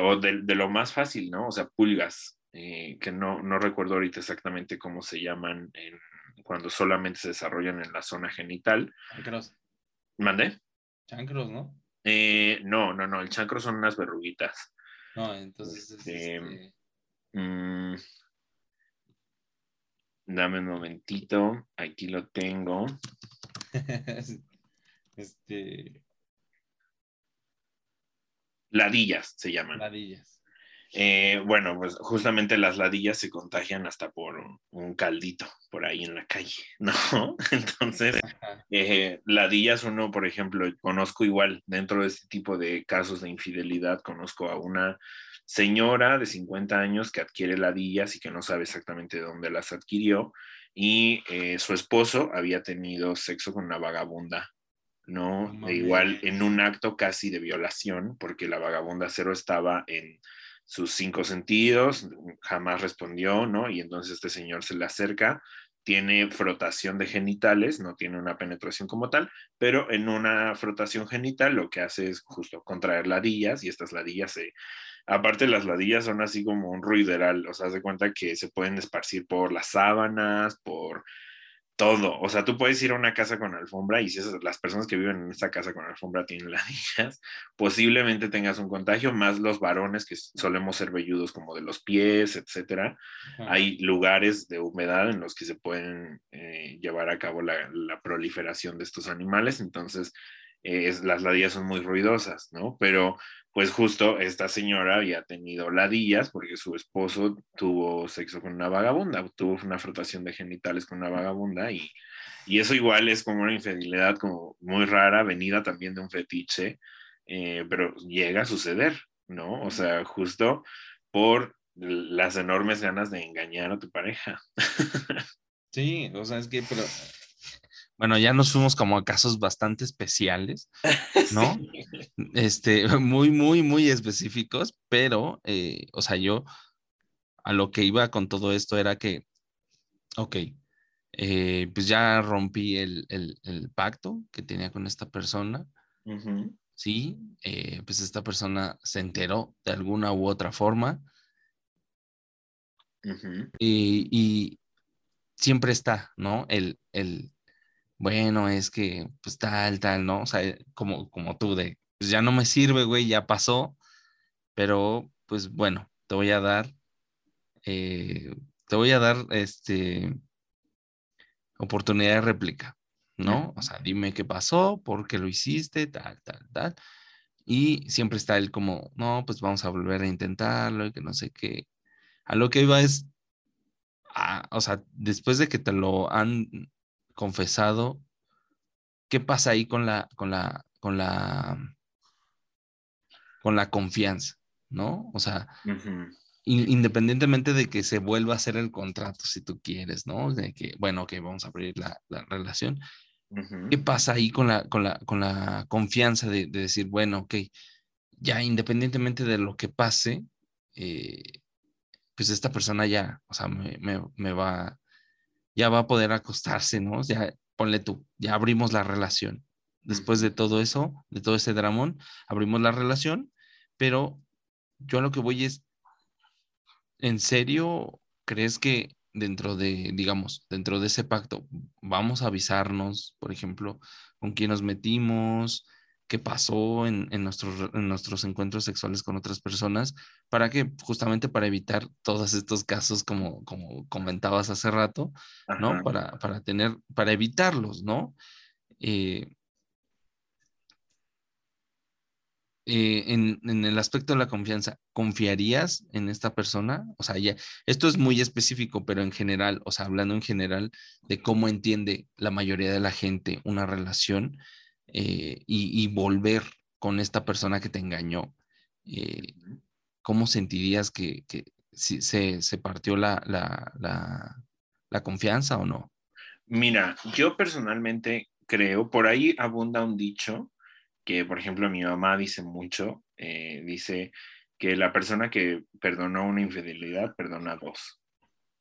Speaker 1: o de, de, lo más fácil, ¿no? O sea, pulgas, eh, que no, no recuerdo ahorita exactamente cómo se llaman en, cuando solamente se desarrollan en la zona genital.
Speaker 2: Chancros.
Speaker 1: ¿Mandé?
Speaker 2: Chancros, ¿no?
Speaker 1: Eh, no, no, no, el chancro son unas verruguitas.
Speaker 2: No, entonces.
Speaker 1: Este,
Speaker 2: este...
Speaker 1: Mmm, dame un momentito, aquí lo tengo.
Speaker 2: este.
Speaker 1: Ladillas se llaman.
Speaker 2: Ladillas.
Speaker 1: Eh, bueno, pues justamente las ladillas se contagian hasta por un, un caldito por ahí en la calle, ¿no? Entonces, eh, ladillas uno, por ejemplo, conozco igual dentro de este tipo de casos de infidelidad, conozco a una señora de 50 años que adquiere ladillas y que no sabe exactamente de dónde las adquirió y eh, su esposo había tenido sexo con una vagabunda, ¿no? E igual en un acto casi de violación, porque la vagabunda cero estaba en sus cinco sentidos, jamás respondió, ¿no? Y entonces este señor se le acerca, tiene frotación de genitales, no tiene una penetración como tal, pero en una frotación genital lo que hace es justo contraer ladillas y estas ladillas se... Aparte las ladillas son así como un ruideral, o sea, de cuenta que se pueden esparcir por las sábanas, por todo. O sea, tú puedes ir a una casa con alfombra y si esas, las personas que viven en esta casa con alfombra tienen ladillas, posiblemente tengas un contagio, más los varones que solemos ser velludos como de los pies, etcétera. Hay lugares de humedad en los que se pueden eh, llevar a cabo la, la, proliferación de estos animales, entonces eh, es, las ladillas son muy ruidosas, ¿no? Pero pues justo esta señora había tenido ladillas porque su esposo tuvo sexo con una vagabunda, tuvo una frotación de genitales con una vagabunda y, y eso igual es como una infidelidad como muy rara, venida también de un fetiche, eh, pero llega a suceder, ¿no? O sea, justo por las enormes ganas de engañar a tu pareja.
Speaker 2: Sí, o sea, es que, pero bueno, ya nos fuimos como a casos bastante especiales, ¿no? Sí. Este, muy, muy, muy específicos, pero, eh, o sea, yo a lo que iba con todo esto era que, ok, eh, pues ya rompí el, el, el, pacto que tenía con esta persona, uh -huh. sí, eh, pues esta persona se enteró de alguna u otra forma uh -huh. y, y, siempre está, ¿no? El, el, bueno, es que, pues tal, tal, ¿no? O sea, como, como tú de, pues ya no me sirve, güey, ya pasó, pero pues bueno, te voy a dar, eh, te voy a dar, este, oportunidad de réplica, ¿no? O sea, dime qué pasó, por qué lo hiciste, tal, tal, tal. Y siempre está él como, no, pues vamos a volver a intentarlo y que no sé qué. A lo que iba es, a, o sea, después de que te lo han confesado, ¿qué pasa ahí con la, con la, con la, con la confianza, ¿no? O sea, uh -huh. in, independientemente de que se vuelva a hacer el contrato, si tú quieres, ¿no? De que, bueno, ok, vamos a abrir la, la relación. Uh -huh. ¿Qué pasa ahí con la, con la, con la confianza de, de, decir, bueno, ok, ya independientemente de lo que pase, eh, pues esta persona ya, o sea, me, me, me va, ya va a poder acostarse, ¿no? Ya, ponle tú, ya abrimos la relación. Después de todo eso, de todo ese dramón, abrimos la relación, pero yo a lo que voy es, ¿en serio crees que dentro de, digamos, dentro de ese pacto, vamos a avisarnos, por ejemplo, con quién nos metimos, qué pasó en, en, nuestros, en nuestros encuentros sexuales con otras personas, para que justamente para evitar todos estos casos como, como comentabas hace rato, ¿no? Para, para tener, para evitarlos, ¿no? Eh, eh, en, en, el aspecto de la confianza, ¿confiarías en esta persona? O sea, ya, esto es muy específico, pero en general, o sea, hablando en general de cómo entiende la mayoría de la gente una relación eh, y, y, volver con esta persona que te engañó, eh, ¿cómo sentirías que, que si se, se, partió la, la, la, la confianza o no?
Speaker 1: Mira, yo personalmente creo, por ahí abunda un dicho que, por ejemplo, mi mamá dice mucho, eh, dice que la persona que perdonó una infidelidad perdona dos,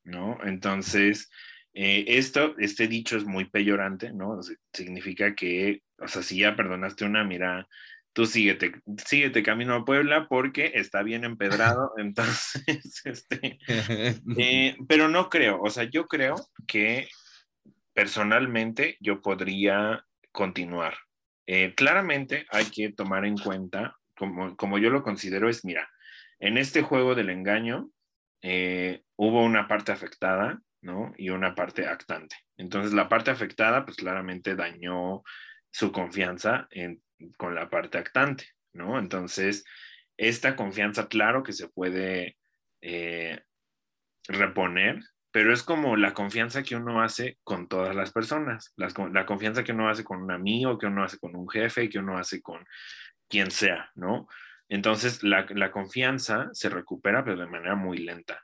Speaker 1: ¿no? Entonces, eh, esto, este dicho es muy peyorante, ¿no? O sea, significa que, o sea, si ya perdonaste una, mira, tú síguete, síguete camino a Puebla porque está bien empedrado, entonces, este, eh, pero no creo, o sea, yo creo que personalmente yo podría continuar, eh, claramente hay que tomar en cuenta, como, como, yo lo considero, es, mira, en este juego del engaño eh, hubo una parte afectada, ¿no? Y una parte actante. Entonces, la parte afectada, pues claramente dañó su confianza en, con la parte actante, ¿no? Entonces, esta confianza, claro que se puede eh, reponer, pero es como la confianza que uno hace con todas las personas, las la confianza que uno hace con un amigo, que uno hace con un jefe, que uno hace con quien sea, ¿no? Entonces, la, la confianza se recupera, pero de manera muy lenta.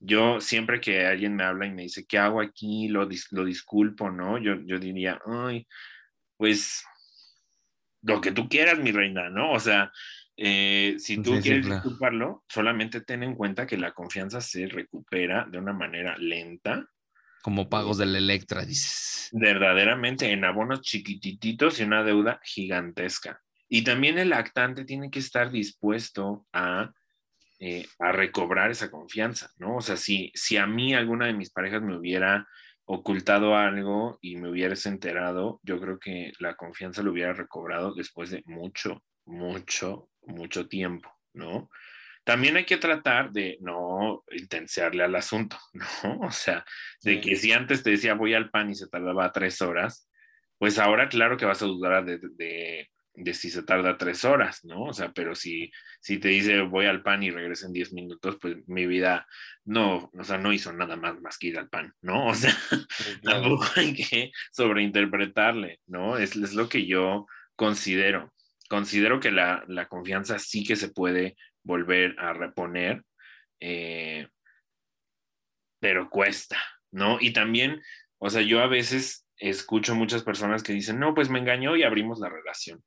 Speaker 1: Yo siempre que alguien me habla y me dice, ¿qué hago aquí? Lo, dis- lo disculpo, ¿no? Yo, yo diría, ay, pues lo que tú quieras, mi reina, ¿no? O sea, eh, si tú
Speaker 2: Sí, sí,
Speaker 1: quieres
Speaker 2: claro.
Speaker 1: disculparlo, solamente ten en cuenta que la confianza se recupera de una manera lenta,
Speaker 2: Como pagos del Electra, dices.
Speaker 1: verdaderamente en abonos chiquitititos y una deuda gigantesca. Y también el actante tiene que estar dispuesto a, eh, a recobrar esa confianza, ¿no? O sea, si, si a mí alguna de mis parejas me hubiera ocultado algo y me hubieras enterado, yo creo que la confianza lo hubiera recobrado después de mucho, mucho, mucho tiempo, ¿no? También hay que tratar de no intensearle al asunto, ¿no? O sea, de
Speaker 6: Sí.
Speaker 1: que si antes te decía voy al pan y se tardaba tres horas, pues ahora claro que vas a dudar de, de, de si se tarda tres horas, ¿no? O sea, pero si, si te dice voy al pan y regreso en diez minutos, pues mi vida no, o sea, no hizo nada más más que ir al pan, ¿no? O sea, tampoco hay que sobreinterpretarle, ¿no? Es, es lo que yo considero. Considero que la, la confianza sí que se puede volver a reponer, eh, pero cuesta, ¿no? Y también, o sea, yo a veces escucho muchas personas que dicen, no, pues me engañó y abrimos la relación.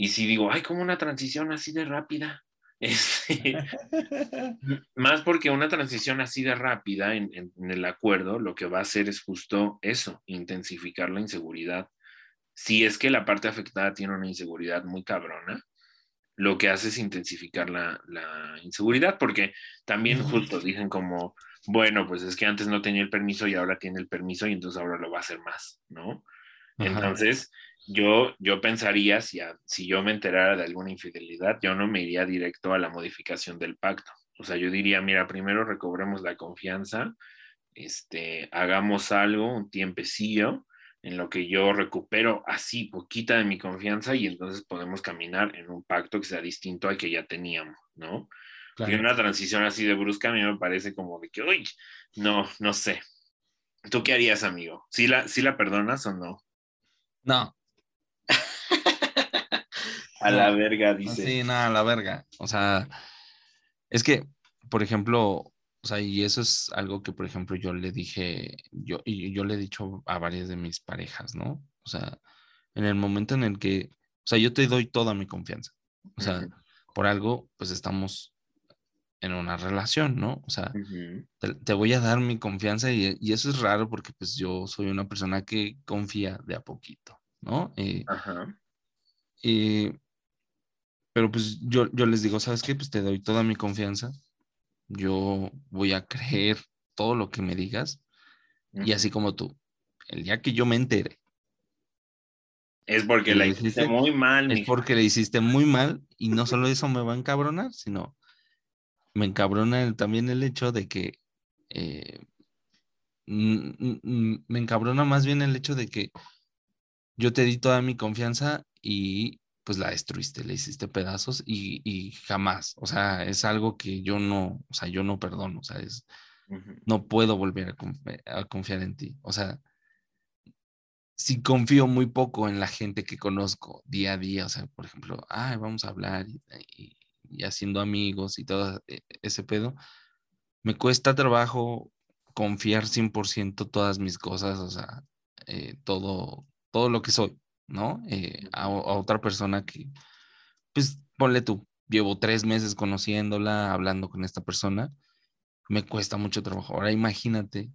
Speaker 1: Y si digo, ay, como una transición así de rápida. Este, más porque una transición así de rápida en, en- en el acuerdo lo que va a hacer es justo eso, intensificar la inseguridad. Si es que la parte afectada tiene una inseguridad muy cabrona, lo que hace es intensificar la, la inseguridad, porque también justo dicen como, bueno, pues es que antes no tenía el permiso y ahora tiene el permiso y entonces ahora lo va a hacer más, ¿no?
Speaker 2: Ajá.
Speaker 1: Entonces, yo, yo pensaría, si, a- si yo me enterara de alguna infidelidad, yo no me iría directo a la modificación del pacto. O sea, yo diría, mira, primero recobremos la confianza, este, hagamos algo, un tiempecillo, en lo que yo recupero así poquita de mi confianza y entonces podemos caminar en un pacto que sea distinto al que ya teníamos, ¿no?
Speaker 2: Claro.
Speaker 1: Y una transición así de brusca a mí me parece como de que, uy, no, no sé. ¿Tú qué harías, amigo? ¿Sí la, sí la perdonas o no?
Speaker 2: No,
Speaker 1: A la verga, dice.
Speaker 2: Sí, nada, la verga. O sea, es que, por ejemplo, o sea, y eso es algo que, por ejemplo, yo le dije, yo, y yo le he dicho a varias de mis parejas, ¿no? O sea, en el momento en el que, o sea, yo te doy toda mi confianza. O sea, por algo, pues estamos en una relación, ¿no? O sea, te, te voy a dar mi confianza y, y eso es raro porque pues yo soy una persona que confía de a poquito, ¿no? Eh,
Speaker 1: Ajá.
Speaker 2: y- pero pues yo, yo les digo, ¿sabes qué? Pues te doy toda mi confianza. Yo voy a creer todo lo que me digas. Y así como tú, el día que yo me entere,
Speaker 1: Es porque
Speaker 2: ¿Y
Speaker 1: la hiciste
Speaker 2: hiciste?
Speaker 1: muy mal,
Speaker 2: es
Speaker 1: mija.
Speaker 2: porque le hiciste muy mal y no solo eso me va a encabronar, sino me encabrona también el hecho de que eh, me encabrona más bien el hecho de que yo te di toda mi confianza y pues la destruiste, le hiciste pedazos y, y jamás, o sea, es algo que yo no, o sea, yo no perdono, o sea, es, no puedo volver a, confi- a confiar en ti, o sea, si confío muy poco en la gente que conozco día a día, o sea, por ejemplo, ay, vamos a hablar y, y- y haciendo amigos y todo e- ese pedo, me cuesta trabajo confiar 100% todas mis cosas, o sea, eh, todo, todo lo que soy, ¿no? Eh, a, otra persona que, pues, ponle tú, llevo tres meses conociéndola, hablando con esta persona, me cuesta mucho trabajo. Ahora imagínate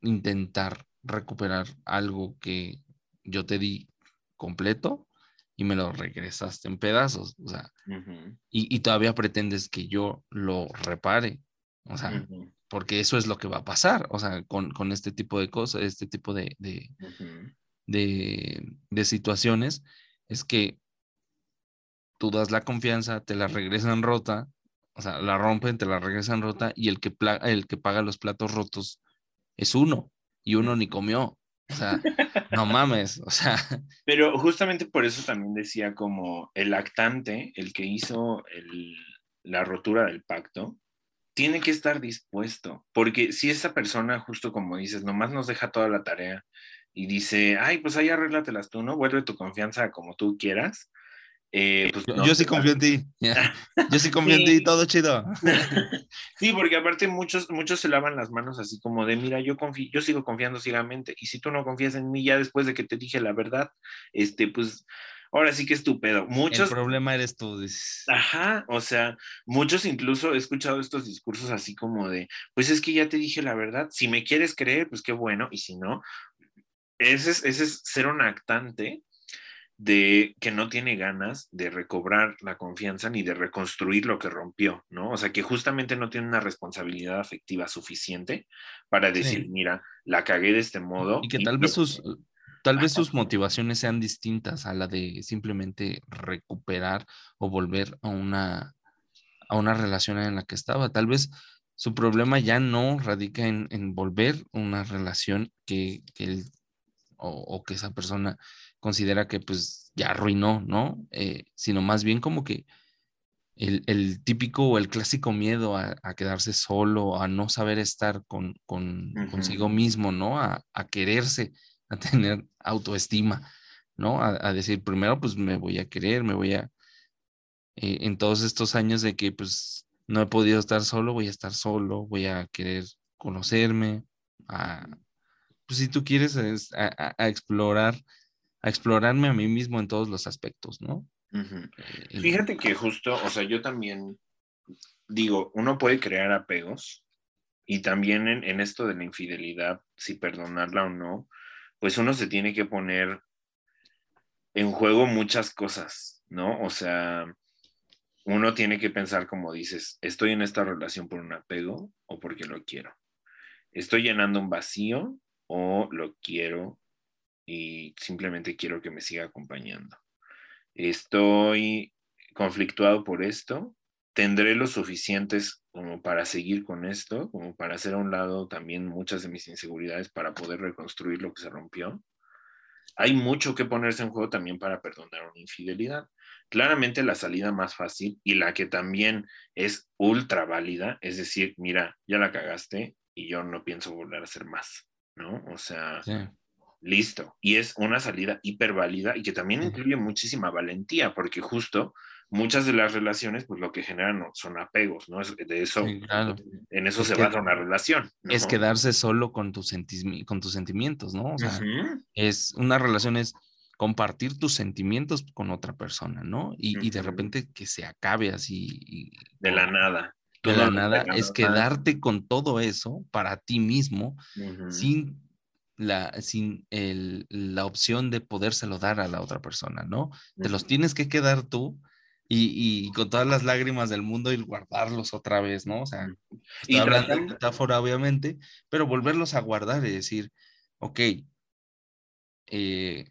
Speaker 2: intentar recuperar algo que yo te di completo y me lo regresaste en pedazos, o sea, y, y todavía pretendes que yo lo repare, o sea, porque eso es lo que va a pasar, o sea, con, con este tipo de cosas, este tipo de. De, de situaciones, es que tú das la confianza, te la regresan rota, o sea, la rompen, te la regresan rota y el que, el que paga los platos rotos es uno y uno ni comió. O sea, no mames, o sea,
Speaker 1: Pero justamente por eso también decía como el actante, el que hizo el, la rotura del pacto, tiene que estar dispuesto, porque si esa persona, justo como dices, nomás nos deja toda la tarea y dice, ay, pues ahí arréglatelas tú, ¿no? Vuelve tu confianza como tú quieras. eh, pues
Speaker 2: Yo,
Speaker 1: no,
Speaker 2: yo sí confío en ti. Yo sí confío en ti, todo chido.
Speaker 1: Sí, porque aparte muchos, muchos se lavan las manos así como de, mira, yo confío, yo sigo confiando ciegamente, y si tú no confías en mí ya después de que te dije la verdad, este, pues, ahora sí que es tu pedo.
Speaker 2: El
Speaker 1: Muchos,
Speaker 2: problema eres tú. dices.
Speaker 1: ajá, o sea, muchos incluso he escuchado estos discursos así como de, pues es que ya te dije la verdad, si me quieres creer, pues qué bueno, y si no, ese es, ese es ser un actante de que no tiene ganas de recobrar la confianza ni de reconstruir lo que rompió, ¿no? O sea, que justamente no tiene una responsabilidad afectiva suficiente para decir,
Speaker 2: Sí.
Speaker 1: mira, la cagué de este modo.
Speaker 2: Y que
Speaker 1: y
Speaker 2: tal vez sus, tal vez sus motivaciones sean distintas a la de simplemente recuperar o volver a una, a una relación en la que estaba. Tal vez su problema ya no radica en, en volver a una relación que, que él o, o que esa persona considera que pues ya arruinó, ¿no? Eh, sino más bien como que el, el típico o el clásico miedo a, a quedarse solo, a no saber estar con, con consigo mismo, ¿no? A, a quererse, a tener autoestima, ¿no? A, a decir, primero pues me voy a querer, me voy a... eh, en todos estos años de que pues no he podido estar solo, voy a estar solo, voy a querer conocerme, a, pues si tú quieres es a, a- a explorar, a explorarme a mí mismo en todos los aspectos, ¿no? Eh,
Speaker 1: Fíjate que justo, o sea, yo también digo, uno puede crear apegos y también en, en esto de la infidelidad, si perdonarla o no, pues uno se tiene que poner en juego muchas cosas, ¿no? O sea, uno tiene que pensar como dices, estoy en esta relación por un apego o porque lo quiero. Estoy llenando un vacío o lo quiero y simplemente quiero que me siga acompañando. Estoy conflictuado por esto, tendré lo suficientes como para seguir con esto, como para hacer a un lado también muchas de mis inseguridades para poder reconstruir lo que se rompió. Hay mucho que ponerse en juego también para perdonar una infidelidad. Claramente la salida más fácil y la que también es ultra válida, es decir, mira, ya la cagaste y yo no pienso volver a hacer más, ¿no? O sea,
Speaker 2: sí.
Speaker 1: Listo. Y es una salida hiper válida y que también incluye muchísima valentía, porque justo muchas de las relaciones, pues lo que generan son apegos, ¿no? Es- de eso,
Speaker 2: Sí, claro.
Speaker 1: en eso
Speaker 2: Es
Speaker 1: se basa una relación. ¿no?
Speaker 2: Es quedarse solo con tus, con tus sentimientos, ¿no? O sea, es una relación es compartir tus sentimientos con otra persona, ¿no? Y, y de repente que se acabe así. y-
Speaker 1: De la nada.
Speaker 2: De la nada, es quedarte con todo eso para ti mismo sin la, sin el- la opción de podérselo dar a la otra persona, ¿no? Te los tienes que quedar tú y, y con todas las lágrimas del mundo y guardarlos otra vez, ¿no? O sea,
Speaker 1: Y
Speaker 2: hablando de metáfora, obviamente, pero volverlos a guardar y decir, ok, eh,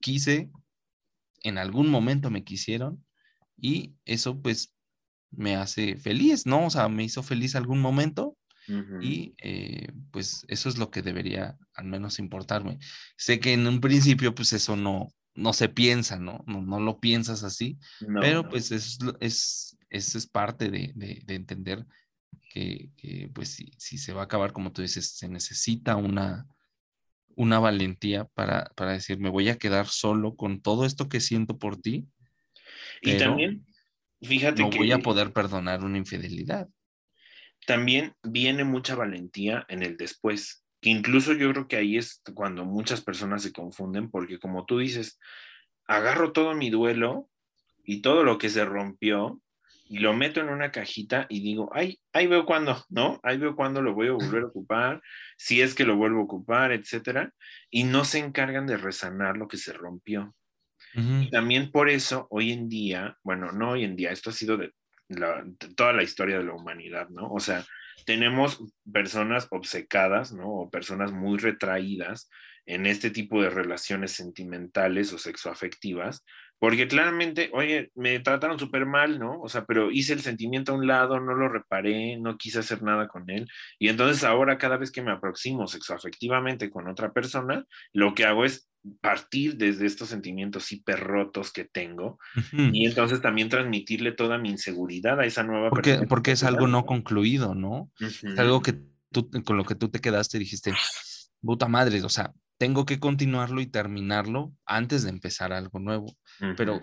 Speaker 2: quise, en algún momento me quisieron y eso pues me hace feliz, ¿no? O sea, me hizo feliz algún momento y eh, pues eso es lo que debería al menos importarme. Sé que en un principio pues eso no, no se piensa, ¿no? No, no lo piensas así,
Speaker 1: No,
Speaker 2: pero
Speaker 1: no.
Speaker 2: pues es, lo- es, eso es parte de, de- de entender que, que, pues si, si se va a acabar, como tú dices, se necesita una, una valentía para, para decir, me voy a quedar solo con todo esto que siento por ti,
Speaker 1: Y
Speaker 2: pero
Speaker 1: también, fíjate
Speaker 2: no
Speaker 1: que
Speaker 2: voy a poder perdonar una infidelidad.
Speaker 1: también viene mucha valentía en el después, que incluso yo creo que ahí es cuando muchas personas se confunden, porque como tú dices, agarro todo mi duelo y todo lo que se rompió y lo meto en una cajita y digo, ay, ahí veo cuándo, ¿no? Ahí veo cuándo lo voy a volver a ocupar, si es que lo vuelvo a ocupar, etcétera, y no se encargan de resanar lo que se rompió. Y también por eso hoy en día, bueno, no hoy en día, esto ha sido de, de toda la historia de la humanidad, ¿no? O sea, tenemos personas obcecadas, ¿no? O personas muy retraídas en este tipo de relaciones sentimentales o sexoafectivas, porque claramente, oye, me trataron súper mal, ¿no? O sea, pero hice el sentimiento a un lado, no lo reparé, no quise hacer nada con él. Y entonces ahora cada vez que me aproximo sexoafectivamente con otra persona, lo que hago es partir desde estos sentimientos hiper rotos que tengo y entonces también transmitirle toda mi inseguridad a esa nueva
Speaker 2: porque,
Speaker 1: persona.
Speaker 2: Porque es algo no concluido, ¿no? Es algo que tú, con lo que tú te quedaste y dijiste, puta madre, o sea, tengo que continuarlo y terminarlo antes de empezar algo nuevo. Pero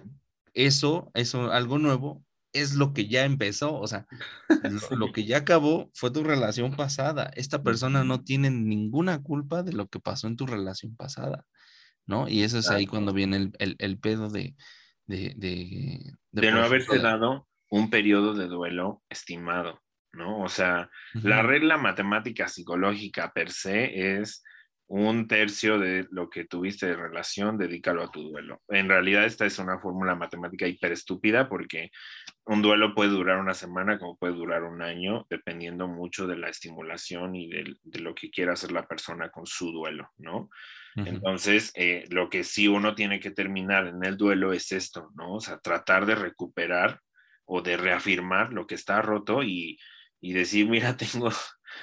Speaker 2: eso, eso, algo nuevo, es lo que ya empezó, o sea, lo, lo, que ya acabó fue tu relación pasada. Esta persona no tiene ninguna culpa de lo que pasó en tu relación pasada, ¿no? Y eso es ahí cuando viene el, el, el pedo de... De, de,
Speaker 1: de, de no haberse dado un periodo de duelo estimado, ¿no? O sea, uh -huh. la regla matemática psicológica per se es un tercio de lo que tuviste de relación, dedícalo a tu duelo. En realidad esta es una fórmula matemática hiper estúpida porque un duelo puede durar una semana como puede durar un año, dependiendo mucho de la estimulación y de, de lo que quiera hacer la persona con su duelo, ¿no? Uh -huh. Entonces, eh, lo que sí uno tiene que terminar en el duelo es esto, ¿no? O sea, tratar de recuperar o de reafirmar lo que está roto y, y decir, mira, tengo,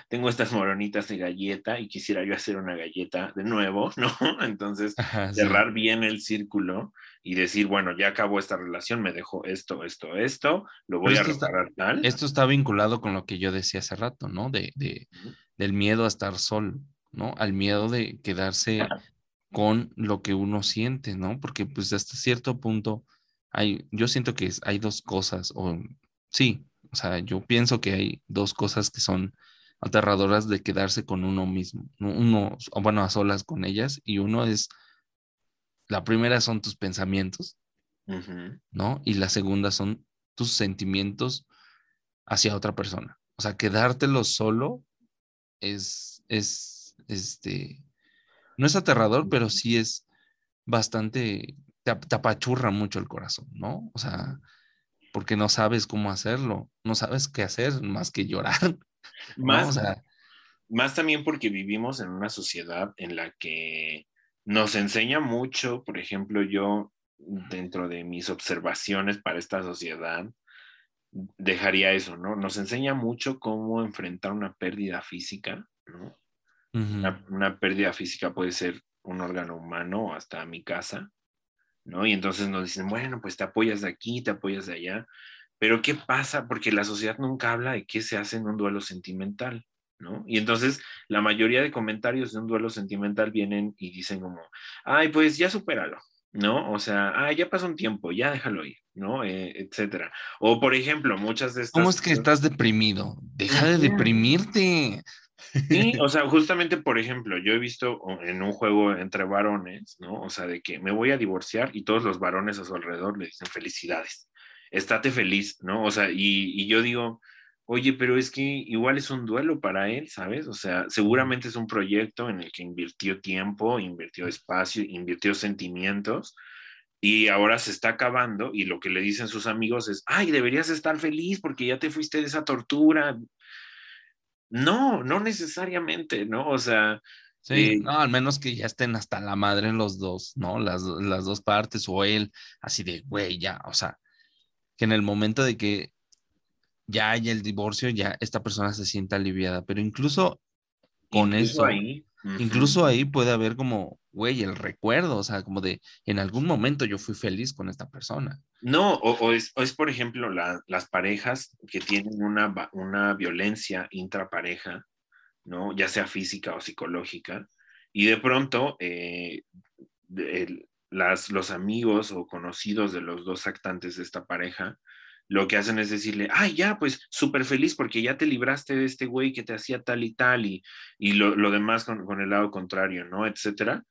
Speaker 1: tengo estas moronitas de galleta y quisiera yo hacer una galleta de nuevo, ¿no? Entonces, Ajá, cerrar sí. bien el círculo y decir, bueno, ya acabó esta relación, me dejó esto, esto, esto, lo voy a reparar
Speaker 2: está,
Speaker 1: tal.
Speaker 2: Esto está vinculado con lo que yo decía hace rato, ¿no? De, de uh -huh. Del miedo a estar solo, ¿no? Al miedo de quedarse con lo que uno siente, ¿no? Porque pues hasta cierto punto hay, yo siento que hay dos cosas, o sí, o sea, yo pienso que hay dos cosas que son aterradoras de quedarse con uno mismo, uno, bueno, a solas con ellas, y uno es, la primera son tus pensamientos, uh -huh. ¿no? Y la segunda son tus sentimientos hacia otra persona. O sea, quedártelo solo es, es, este, no es aterrador, pero sí es bastante, te, te apachurra mucho el corazón, ¿no? O sea, porque no sabes cómo hacerlo, no sabes qué hacer más que llorar.
Speaker 1: Más,
Speaker 2: ¿no? o sea,
Speaker 1: más también porque vivimos en una sociedad en la que nos enseña mucho, por ejemplo, yo dentro de mis observaciones para esta sociedad, dejaría eso, ¿no? Nos enseña mucho cómo enfrentar una pérdida física, ¿no? Uh -huh. una, una pérdida física puede ser un órgano humano o hasta mi casa, ¿no? Y entonces nos dicen, bueno, pues te apoyas de aquí, te apoyas de allá, pero ¿qué pasa? Porque la sociedad nunca habla de qué se hace en un duelo sentimental, ¿no? Y entonces la mayoría de comentarios de un duelo sentimental vienen y dicen como, ay, pues ya supéralo, ¿no? O sea, ah, ya pasó un tiempo, ya déjalo ir, ¿no? Eh, etcétera. O por ejemplo, muchas de estas...
Speaker 2: ¿Cómo es que estás deprimido? Deja de deprimirte.
Speaker 1: Sí, o sea, justamente, por ejemplo, yo he visto en un juego entre varones, ¿no? O sea, de que me voy a divorciar y todos los varones a su alrededor le dicen felicidades, estate feliz, ¿no? O sea, y, y yo digo, oye, pero es que igual es un duelo para él, ¿sabes? O sea, seguramente es un proyecto en el que invirtió tiempo, invirtió espacio, invirtió sentimientos y ahora se está acabando y lo que le dicen sus amigos es, ay, deberías estar feliz porque ya te fuiste de esa tortura. No, no necesariamente, ¿no? O sea...
Speaker 2: Sí, eh, no, al menos que ya estén hasta la madre los dos, ¿no? Las, las dos partes o él, así de, güey, ya, o sea, que en el momento de que ya haya el divorcio, ya esta persona se sienta aliviada, pero incluso con
Speaker 1: incluso
Speaker 2: eso,
Speaker 1: ahí, uh -huh.
Speaker 2: incluso ahí puede haber como, güey, el recuerdo, o sea, como de, en algún momento yo fui feliz con esta persona.
Speaker 1: No, o, o, es, o es, por ejemplo, la, las parejas que tienen una, una violencia intrapareja, ¿no? Ya sea física o psicológica, y de pronto eh, de, las, los amigos o conocidos de los dos actantes de esta pareja lo que hacen es decirle, ay, ya, pues súper feliz porque ya te libraste de este güey que te hacía tal y tal y, y lo, lo demás con, con, el lado contrario, ¿no? Etcétera.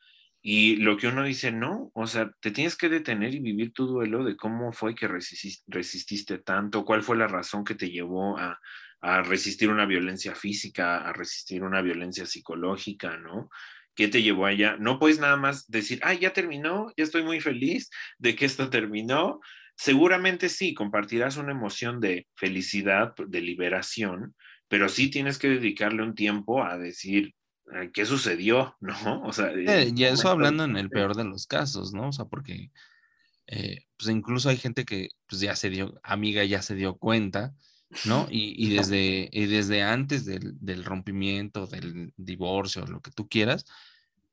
Speaker 1: Y lo que uno dice, no, o sea, te tienes que detener y vivir tu duelo de cómo fue que resististe, resististe tanto, cuál fue la razón que te llevó a, a resistir una violencia física, a resistir una violencia psicológica, ¿no? ¿Qué te llevó allá? No puedes nada más decir, ay, ya terminó, ya estoy muy feliz de que esto terminó. Seguramente sí, compartirás una emoción de felicidad, de liberación, pero sí tienes que dedicarle un tiempo a decir, ¿qué sucedió? ¿No? O sea,
Speaker 2: Eh, y eso hablando en el peor de los casos, ¿no? O sea, porque eh, pues incluso hay gente que pues ya se dio, amiga ya se dio cuenta, ¿no? Y, y desde, y desde antes del, del rompimiento, del divorcio, lo que tú quieras,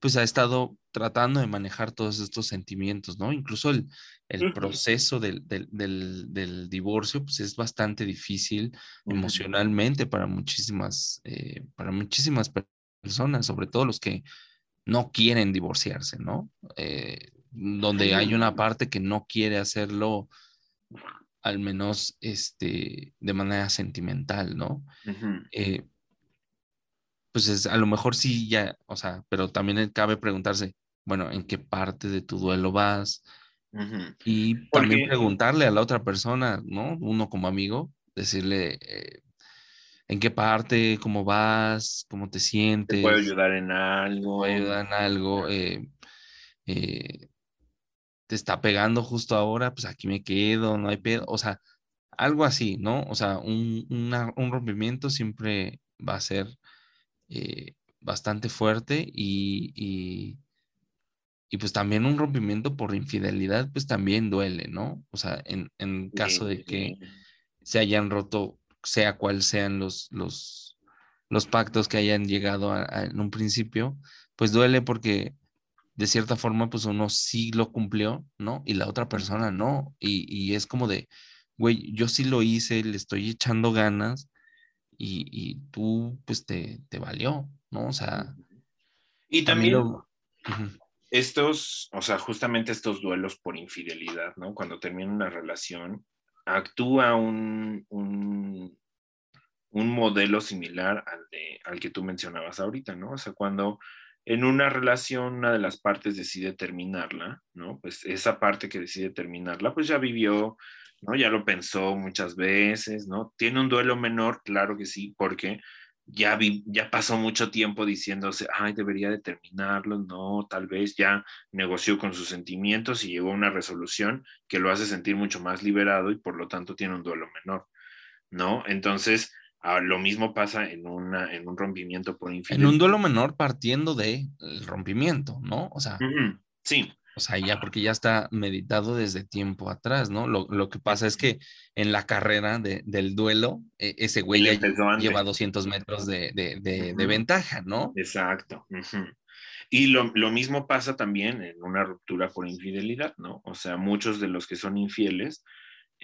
Speaker 2: pues ha estado tratando de manejar todos estos sentimientos, ¿no? Incluso el, el proceso del, del, del- del divorcio, pues es bastante difícil emocionalmente para muchísimas, eh, para muchísimas per- personas, sobre todo los que no quieren divorciarse, ¿no? Eh, donde hay una parte que no quiere hacerlo, al menos este, de manera sentimental, ¿no? Eh, pues es, a lo mejor sí ya, o sea, pero también cabe preguntarse, bueno, ¿en qué parte de tu duelo vas? Y
Speaker 1: Porque-
Speaker 2: también preguntarle a la otra persona, ¿no? Uno como amigo, decirle eh, en qué parte, cómo vas, cómo te
Speaker 1: ¿Te
Speaker 2: sientes,
Speaker 1: puedo ayudar en algo?
Speaker 2: puede ayudar en algo, eh, eh, te está pegando justo ahora, pues aquí me quedo, no hay pedo, o sea, algo así, ¿no? O sea, un, una- un rompimiento siempre va a ser eh, bastante fuerte y, y, y pues también un rompimiento por infidelidad, pues también duele, ¿no? O sea, en, en caso de que se hayan roto, sea cual sean los, los, los pactos que hayan llegado a- a- en un principio, pues duele porque de cierta forma, pues uno sí lo cumplió, ¿no? Y la otra persona no. Y, y es como de, güey, yo sí lo hice, le estoy echando ganas y, y tú, pues te, te valió, ¿no? O sea,
Speaker 1: Y
Speaker 2: también lo-
Speaker 1: estos, o sea, justamente estos duelos por infidelidad, ¿no? Cuando termina una relación, actúa un, un, un modelo similar al, de, al que tú mencionabas ahorita, ¿no? O sea, cuando en una relación una de las partes decide terminarla, ¿no? Pues esa parte que decide terminarla, pues ya vivió, ¿no? Ya lo pensó muchas veces, ¿no? Tiene un duelo menor, claro que sí, porque ya, vi, ya pasó mucho tiempo diciéndose, ay, debería de terminarlo, no, tal vez ya negoció con sus sentimientos y llegó a una resolución que lo hace sentir mucho más liberado y por lo tanto tiene un duelo menor, ¿no? Entonces, ah, lo mismo pasa en, una, en un rompimiento por
Speaker 2: En
Speaker 1: infidelidad.
Speaker 2: un duelo menor partiendo de el rompimiento, ¿no? O sea,
Speaker 1: Sí,
Speaker 2: o sea, ya porque ya está meditado desde tiempo atrás, ¿no? Lo, lo que pasa es que en la carrera de- del duelo, e- ese güey ya lleva 200 metros de, de- de- de ventaja, ¿no?
Speaker 1: Exacto. Y lo, lo mismo pasa también en una ruptura por infidelidad, ¿no? O sea, muchos de los que son infieles,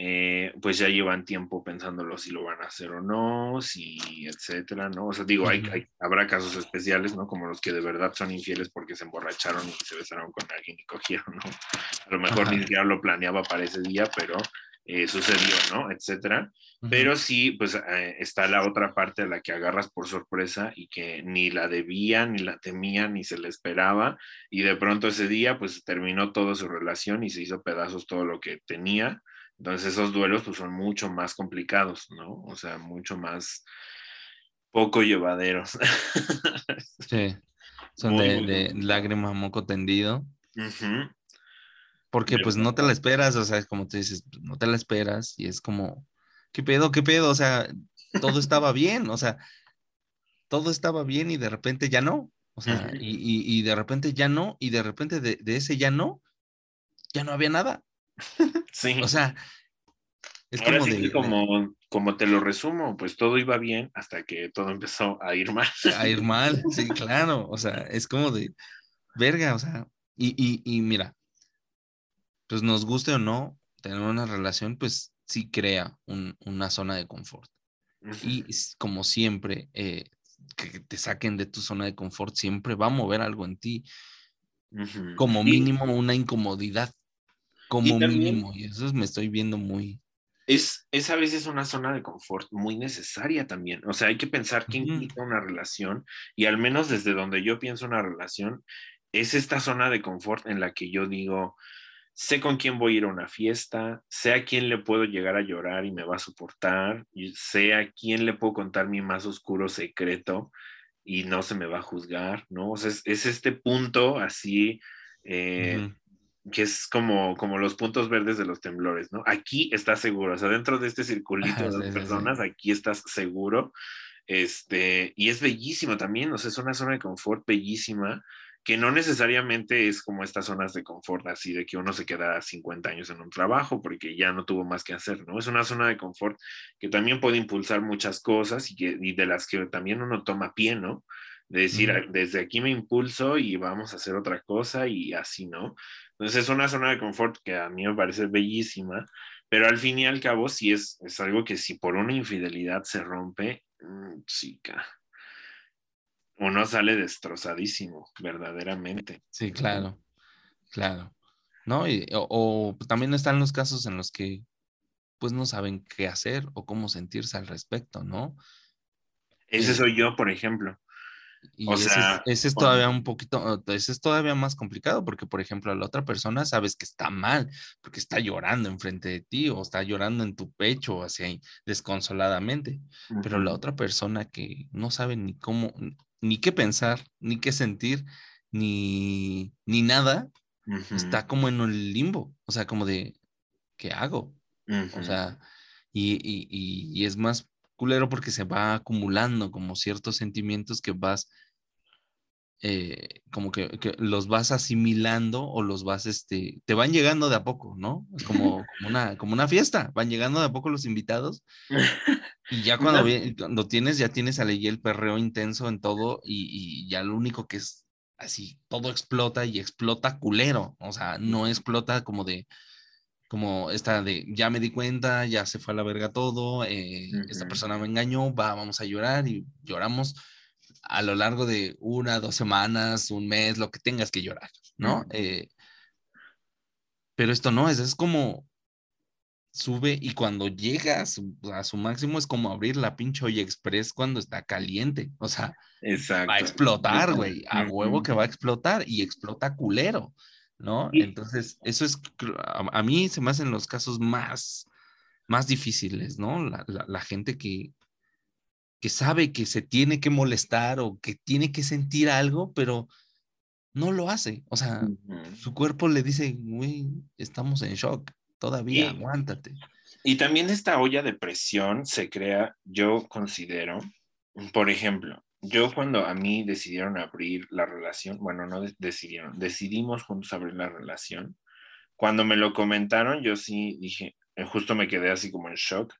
Speaker 1: eh, pues ya llevan tiempo pensándolo si lo van a hacer o no, si, etcétera, ¿no? O sea, digo, hay, hay- habrá casos especiales, ¿no? Como los que de verdad son infieles porque se emborracharon y se besaron con alguien y cogieron, ¿no? A lo mejor
Speaker 2: Ajá.
Speaker 1: ni siquiera lo planeaba para ese día, pero eh, sucedió, ¿no? Etcétera. Pero sí, pues eh, está la otra parte a la que agarras por sorpresa y que ni la debía, ni la temía, ni se le esperaba. Y de pronto ese día, pues terminó toda su relación y se hizo pedazos todo lo que tenía. Entonces esos duelos pues son mucho más complicados, ¿no? O sea, mucho más poco llevaderos.
Speaker 2: Sí. Son
Speaker 1: Muy,
Speaker 2: de,
Speaker 1: muy
Speaker 2: de
Speaker 1: complicado.
Speaker 2: lágrima, moco tendido.
Speaker 1: Ujú.
Speaker 2: Porque
Speaker 1: De
Speaker 2: pues no te la esperas, o sea, es como tú dices, pues, no te la esperas y es como, ¿qué pedo, qué pedo? O sea, todo estaba bien, o sea, todo estaba bien y de repente ya no, o sea, y- y de repente ya no, y de repente de, de ese ya no, ya no había nada,
Speaker 1: Sí.
Speaker 2: o sea, es
Speaker 1: Ahora
Speaker 2: como
Speaker 1: sí
Speaker 2: de,
Speaker 1: como, como te lo resumo, pues todo iba bien hasta que todo empezó a ir mal.
Speaker 2: a ir mal, sí, claro, o sea, es como de, verga, o sea, y, y, y mira, pues nos guste o no, tener una relación, pues sí crea un- una zona de confort. Y como siempre, eh, que te saquen de tu zona de confort siempre va a mover algo en ti, como mínimo una incomodidad, como
Speaker 1: también-
Speaker 2: mínimo, y eso me estoy viendo muy...
Speaker 1: es, es a veces una zona de confort muy necesaria también. O sea, hay que pensar
Speaker 2: Ujú.
Speaker 1: implica una relación y al menos desde donde yo pienso una relación, es esta zona de confort en la que yo digo, sé con quién voy a ir a una fiesta, sé a quién le puedo llegar a llorar y me va a soportar, y sé a quién le puedo contar mi más oscuro secreto y no se me va a juzgar, ¿no? O sea, es, es este punto así. eh. Que es como, como los puntos verdes de los temblores, ¿no? Aquí estás seguro, o sea, dentro de este circulito
Speaker 2: Ajá,
Speaker 1: de
Speaker 2: sí,
Speaker 1: dos
Speaker 2: sí, sí.
Speaker 1: personas, aquí estás seguro. Este, y es bellísimo también, o sea, es una zona de confort bellísima, que no necesariamente es como estas zonas de confort, así de que uno se queda 50 años en un trabajo porque ya no tuvo más que hacer, ¿no? Es una zona de confort que también puede impulsar muchas cosas y, que, y de las que también uno toma pie, ¿no? De decir, desde aquí me impulso y vamos a hacer otra cosa y así, ¿no? Entonces es una zona de confort que a mí me parece bellísima, pero al fin y al cabo sí es, es algo que si por una infidelidad se rompe, mm, chica, uno sale destrozadísimo, verdaderamente.
Speaker 2: Sí, claro, claro. ¿No? Y, o, o también están los casos en los que pues no saben qué hacer o cómo sentirse al respecto, ¿no?
Speaker 1: Ese
Speaker 2: Eh,
Speaker 1: soy yo, por ejemplo.
Speaker 2: Y
Speaker 1: O
Speaker 2: ese, es- ese todavía un poquito, ese es todavía más complicado porque, por ejemplo, a la otra persona sabes que está mal porque está llorando enfrente de ti o está llorando en tu pecho así desconsoladamente, pero la otra persona que no sabe ni cómo, ni qué pensar, ni qué sentir, ni, ni nada, está como en el limbo, o sea, como de, ¿qué hago? O sea, y, y- y- y es más culero porque se va acumulando como ciertos sentimientos que vas, eh, como que, que los vas asimilando o los vas, este, te van llegando de a poco, ¿no? Es como, como una, como una fiesta, van llegando de a poco los invitados y ya cuando, cuando tienes, ya tienes ahí el perreo intenso en todo y, y ya lo único que es así, todo explota y explota culero, o sea, no explota como de, como esta de, ya me di cuenta, ya se fue a la verga todo, eh, esta persona me engañó, va, vamos a llorar y lloramos a lo largo de una, dos semanas, un mes, lo que tengas que llorar, ¿no? Eh, pero esto no, es, es como sube y cuando llega a su, a su máximo es como abrir la pinche olla express cuando está caliente, o sea,
Speaker 1: Exacto.
Speaker 2: va a explotar, güey, a huevo que va a explotar y explota culero, ¿no? Entonces, eso es, a, mí se me hacen los casos más, más difíciles, ¿no? La, la- la gente que, que sabe que se tiene que molestar o que tiene que sentir algo, pero no lo hace, o sea, su cuerpo le dice, güey, estamos en shock, todavía,
Speaker 1: Y-
Speaker 2: aguántate.
Speaker 1: Y también esta olla de presión se crea, yo considero, por ejemplo, yo cuando a mí decidieron abrir la relación, bueno, no de- decidieron, decidimos juntos abrir la relación, cuando me lo comentaron, yo sí dije, eh, justo me quedé así como en shock,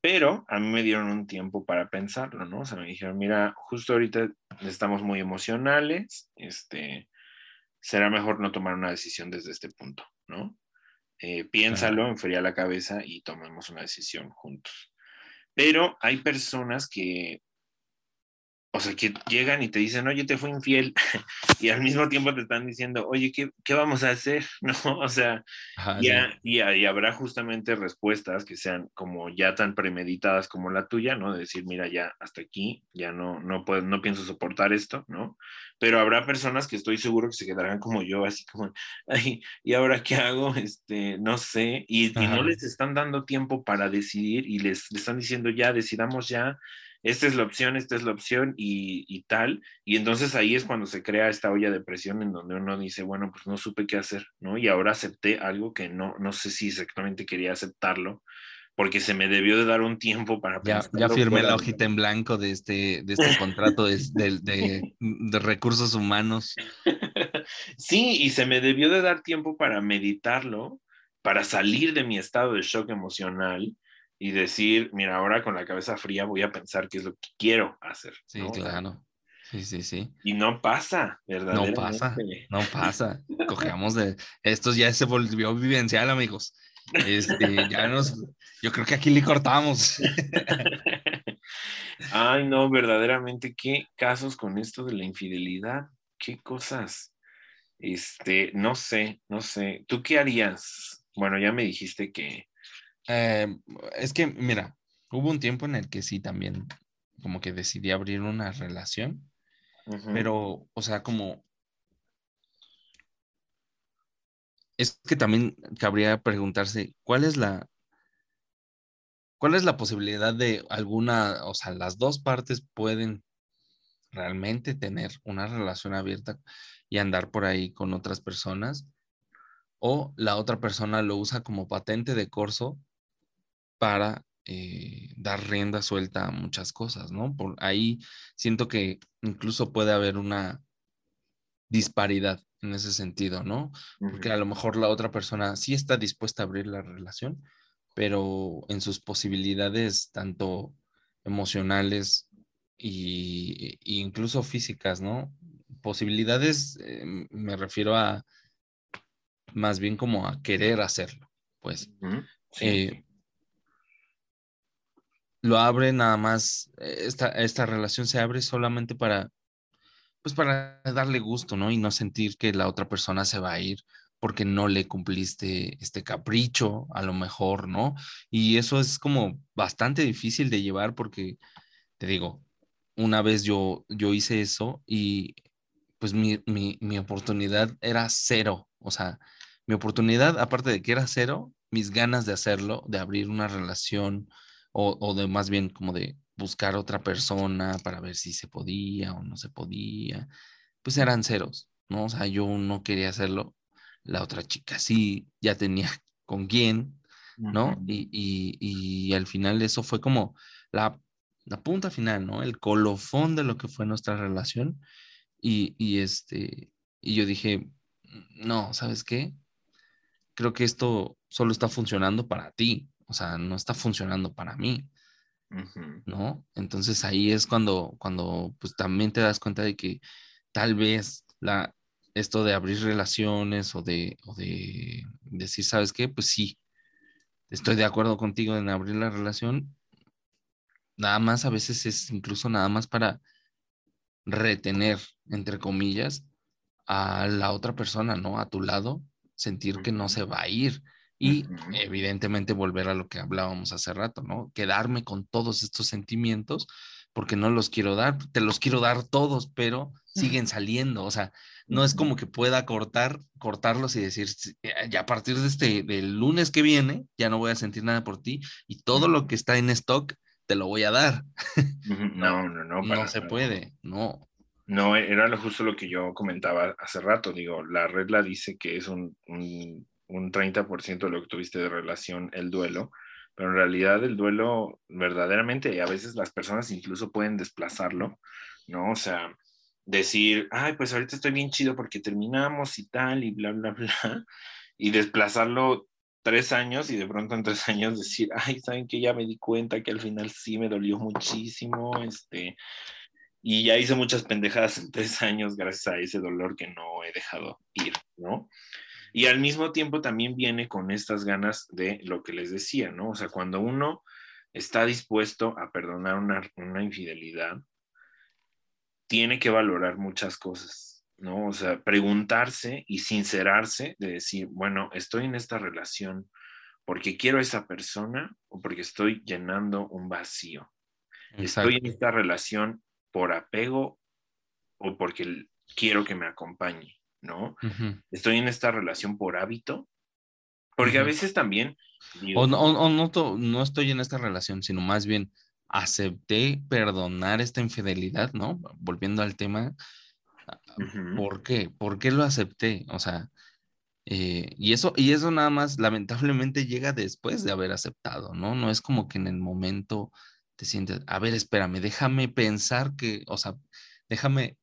Speaker 1: pero a mí me dieron un tiempo para pensarlo, ¿no? O sea, me dijeron, mira, justo ahorita estamos muy emocionales, este, será mejor no tomar una decisión desde este punto, ¿no? Eh, piénsalo, enfría la cabeza y tomemos una decisión juntos. Pero hay personas que, o sea, que llegan y te dicen, oye, te fui infiel, y al mismo tiempo te están diciendo, oye, ¿qué, qué vamos a hacer? ¿No? O sea,
Speaker 2: Ajá,
Speaker 1: ya,
Speaker 2: sí.
Speaker 1: y, y habrá justamente respuestas que sean como ya tan premeditadas como la tuya, ¿no? De decir, mira, ya hasta aquí, ya no, no, puedo, no pienso soportar esto, ¿no? Pero habrá personas que estoy seguro que se quedarán como yo, así como, ay, ¿y ahora qué hago? Este, no sé, y, y no les están dando tiempo para decidir y les, les están diciendo, ya, decidamos ya, esta es la opción, esta es la opción y, y tal. Y entonces ahí es cuando se crea esta olla de presión en donde uno dice, bueno, pues no supe qué hacer, ¿no? Y ahora acepté algo que no, no sé si exactamente quería aceptarlo, porque se me debió de dar un tiempo para
Speaker 2: Ya, ya firmé la hojita en blanco de este, de este contrato de, de- de- de recursos humanos.
Speaker 1: sí, y se me debió de dar tiempo para meditarlo, para salir de mi estado de shock emocional y decir, mira, ahora con la cabeza fría voy a pensar qué es lo que quiero hacer.
Speaker 2: Sí,
Speaker 1: ¿no?
Speaker 2: Claro. Sí, sí, sí.
Speaker 1: Y no pasa,
Speaker 2: No
Speaker 1: verdaderamente.
Speaker 2: pasa, no pasa. Cogemos de. Esto ya se volvió vivencial, amigos. Este, ya nos. Yo creo que aquí le cortamos.
Speaker 1: Ay, no, verdaderamente, qué casos con esto de la infidelidad, qué cosas. Este, no sé, no sé. ¿Tú qué harías? Bueno, ya me dijiste que.
Speaker 2: Eh, es que, mira, hubo un tiempo en el que sí también, como que decidí abrir una relación, pero, o sea, como. Es que también cabría preguntarse, ¿cuál es la, cuál es la posibilidad de alguna, o sea, las dos partes pueden realmente tener una relación abierta y andar por ahí con otras personas? ¿O la otra persona lo usa como patente de corso para eh, dar rienda suelta a muchas cosas, ¿no? Por ahí siento que incluso puede haber una disparidad en ese sentido, ¿no? Porque a lo mejor la otra persona sí está dispuesta a abrir la relación, pero en sus posibilidades tanto emocionales y, y incluso físicas, ¿no? Posibilidades, eh, me refiero a más bien como a querer hacerlo, pues.
Speaker 1: Sí.
Speaker 2: Eh, lo abre nada más, eh, esta, esta relación se abre solamente para, pues para darle gusto, ¿no? Y no sentir que la otra persona se va a ir porque no le cumpliste este capricho, a lo mejor, ¿no? Y eso es como bastante difícil de llevar porque, te digo, una vez yo, yo hice eso y pues mi, mi, mi oportunidad era cero, o sea, mi oportunidad, aparte de que era cero, mis ganas de hacerlo, de abrir una relación o, o de más bien como de buscar otra persona para ver si se podía o no se podía, pues eran ceros, ¿no? O sea, yo no quería hacerlo, la otra chica sí, ya tenía con quién, ¿no? Y, y, y al final eso fue como la, la punta final, ¿no? El colofón de lo que fue nuestra relación. Y, y este, y yo dije, no, ¿sabes qué? Creo que esto solo está funcionando para ti, o sea, no está funcionando para mí. ¿no? Entonces ahí es cuando, cuando pues también te das cuenta de que tal vez la, esto de abrir relaciones o de, o de decir, ¿sabes qué? Pues sí, estoy de acuerdo contigo en abrir la relación. Nada más a veces es incluso nada más para retener, entre comillas, a la otra persona, ¿no? A tu lado, sentir que no se va a ir. Y evidentemente volver a lo que hablábamos hace rato, ¿no? Quedarme con todos estos sentimientos porque no los quiero dar, te los quiero dar todos, pero siguen saliendo, o sea, no es como que pueda cortar, cortarlos y decir, "Sí, ya a partir de este, del lunes que viene, ya no voy a sentir nada por ti y todo lo que está en stock te lo voy a dar.
Speaker 1: No, no, no.
Speaker 2: No,
Speaker 1: para
Speaker 2: se
Speaker 1: nada.
Speaker 2: puede, no.
Speaker 1: No, era lo- justo lo que yo comentaba hace rato. Digo, la regla dice que es un, un, un 30% de lo que tuviste de relación el duelo, pero en realidad el duelo verdaderamente, a veces las personas incluso pueden desplazarlo, ¿no? O sea, decir, ay, pues ahorita estoy bien chido porque terminamos y tal, y bla, bla, bla, y desplazarlo tres años y de pronto en tres años decir, ay, ¿saben que Ya me di cuenta que al final sí me dolió muchísimo, este, y ya hice muchas pendejadas en tres años gracias a ese dolor que no he dejado ir, ¿no? Y al mismo tiempo también viene con estas ganas de lo que les decía, ¿no? O sea, cuando uno está dispuesto a perdonar una, una infidelidad, tiene que valorar muchas cosas, ¿no? O sea, preguntarse y sincerarse de decir, bueno, estoy en esta relación porque quiero a esa persona o porque estoy llenando un vacío. Estoy en esta relación por apego o porque quiero que me acompañe, ¿no? Estoy en esta relación por hábito, porque a veces también... digo,
Speaker 2: O, no, o- o no, to- no estoy en esta relación, sino más bien acepté perdonar esta infidelidad, ¿no? Volviendo al tema,
Speaker 1: ujú,
Speaker 2: ¿por qué? ¿Por qué lo acepté? O sea, eh, y eso, y eso nada más lamentablemente llega después de haber aceptado, ¿no? No es como que en el momento te sientes, a ver, espérame, déjame pensar que, o sea, déjame,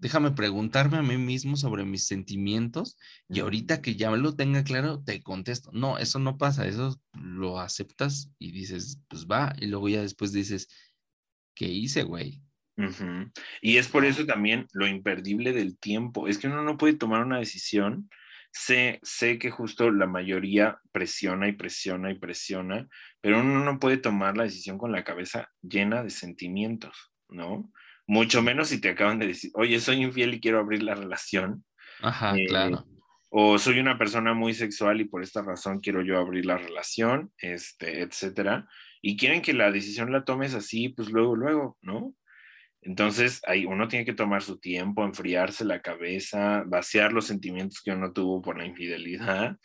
Speaker 2: déjame preguntarme a mí mismo sobre mis sentimientos y ahorita que ya lo tenga claro, te contesto. No, eso no pasa, eso lo aceptas y dices, pues va, y luego ya después dices, ¿qué hice, güey?
Speaker 1: Y es por eso también lo imperdible del tiempo. Es que uno no puede tomar una decisión. Sé, sé que justo la mayoría presiona y presiona y presiona, pero uno no puede tomar la decisión con la cabeza llena de sentimientos, ¿no? Mucho menos si te acaban de decir, oye, soy infiel y quiero abrir la relación.
Speaker 2: Ajá,
Speaker 1: Eh,
Speaker 2: claro.
Speaker 1: o soy una persona muy sexual y por esta razón quiero yo abrir la relación, este, etcétera, y quieren que la decisión la tomes así, pues luego, luego, ¿no? Entonces, ahí uno tiene que tomar su tiempo, enfriarse la cabeza, vaciar los sentimientos que uno tuvo por la infidelidad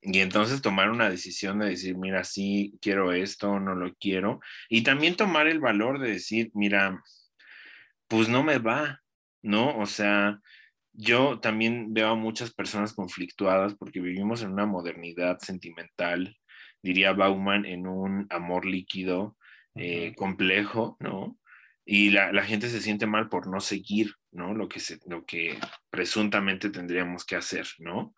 Speaker 1: y entonces tomar una decisión de decir, mira, sí, quiero esto, no lo quiero. Y también tomar el valor de decir, mira, pues no me va, ¿no? O sea, yo también veo a muchas personas conflictuadas porque vivimos en una modernidad sentimental diría Bauman, en un amor líquido eh, complejo, ¿no? Y la, la, gente se siente mal por no seguir, ¿no? Lo que, se, lo que presuntamente tendríamos que hacer, ¿no?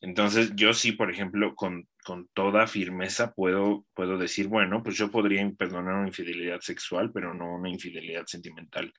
Speaker 1: Entonces, yo sí, por ejemplo, con, con, toda firmeza puedo, puedo decir, bueno, pues yo podría perdonar una infidelidad sexual, pero no una infidelidad sentimental,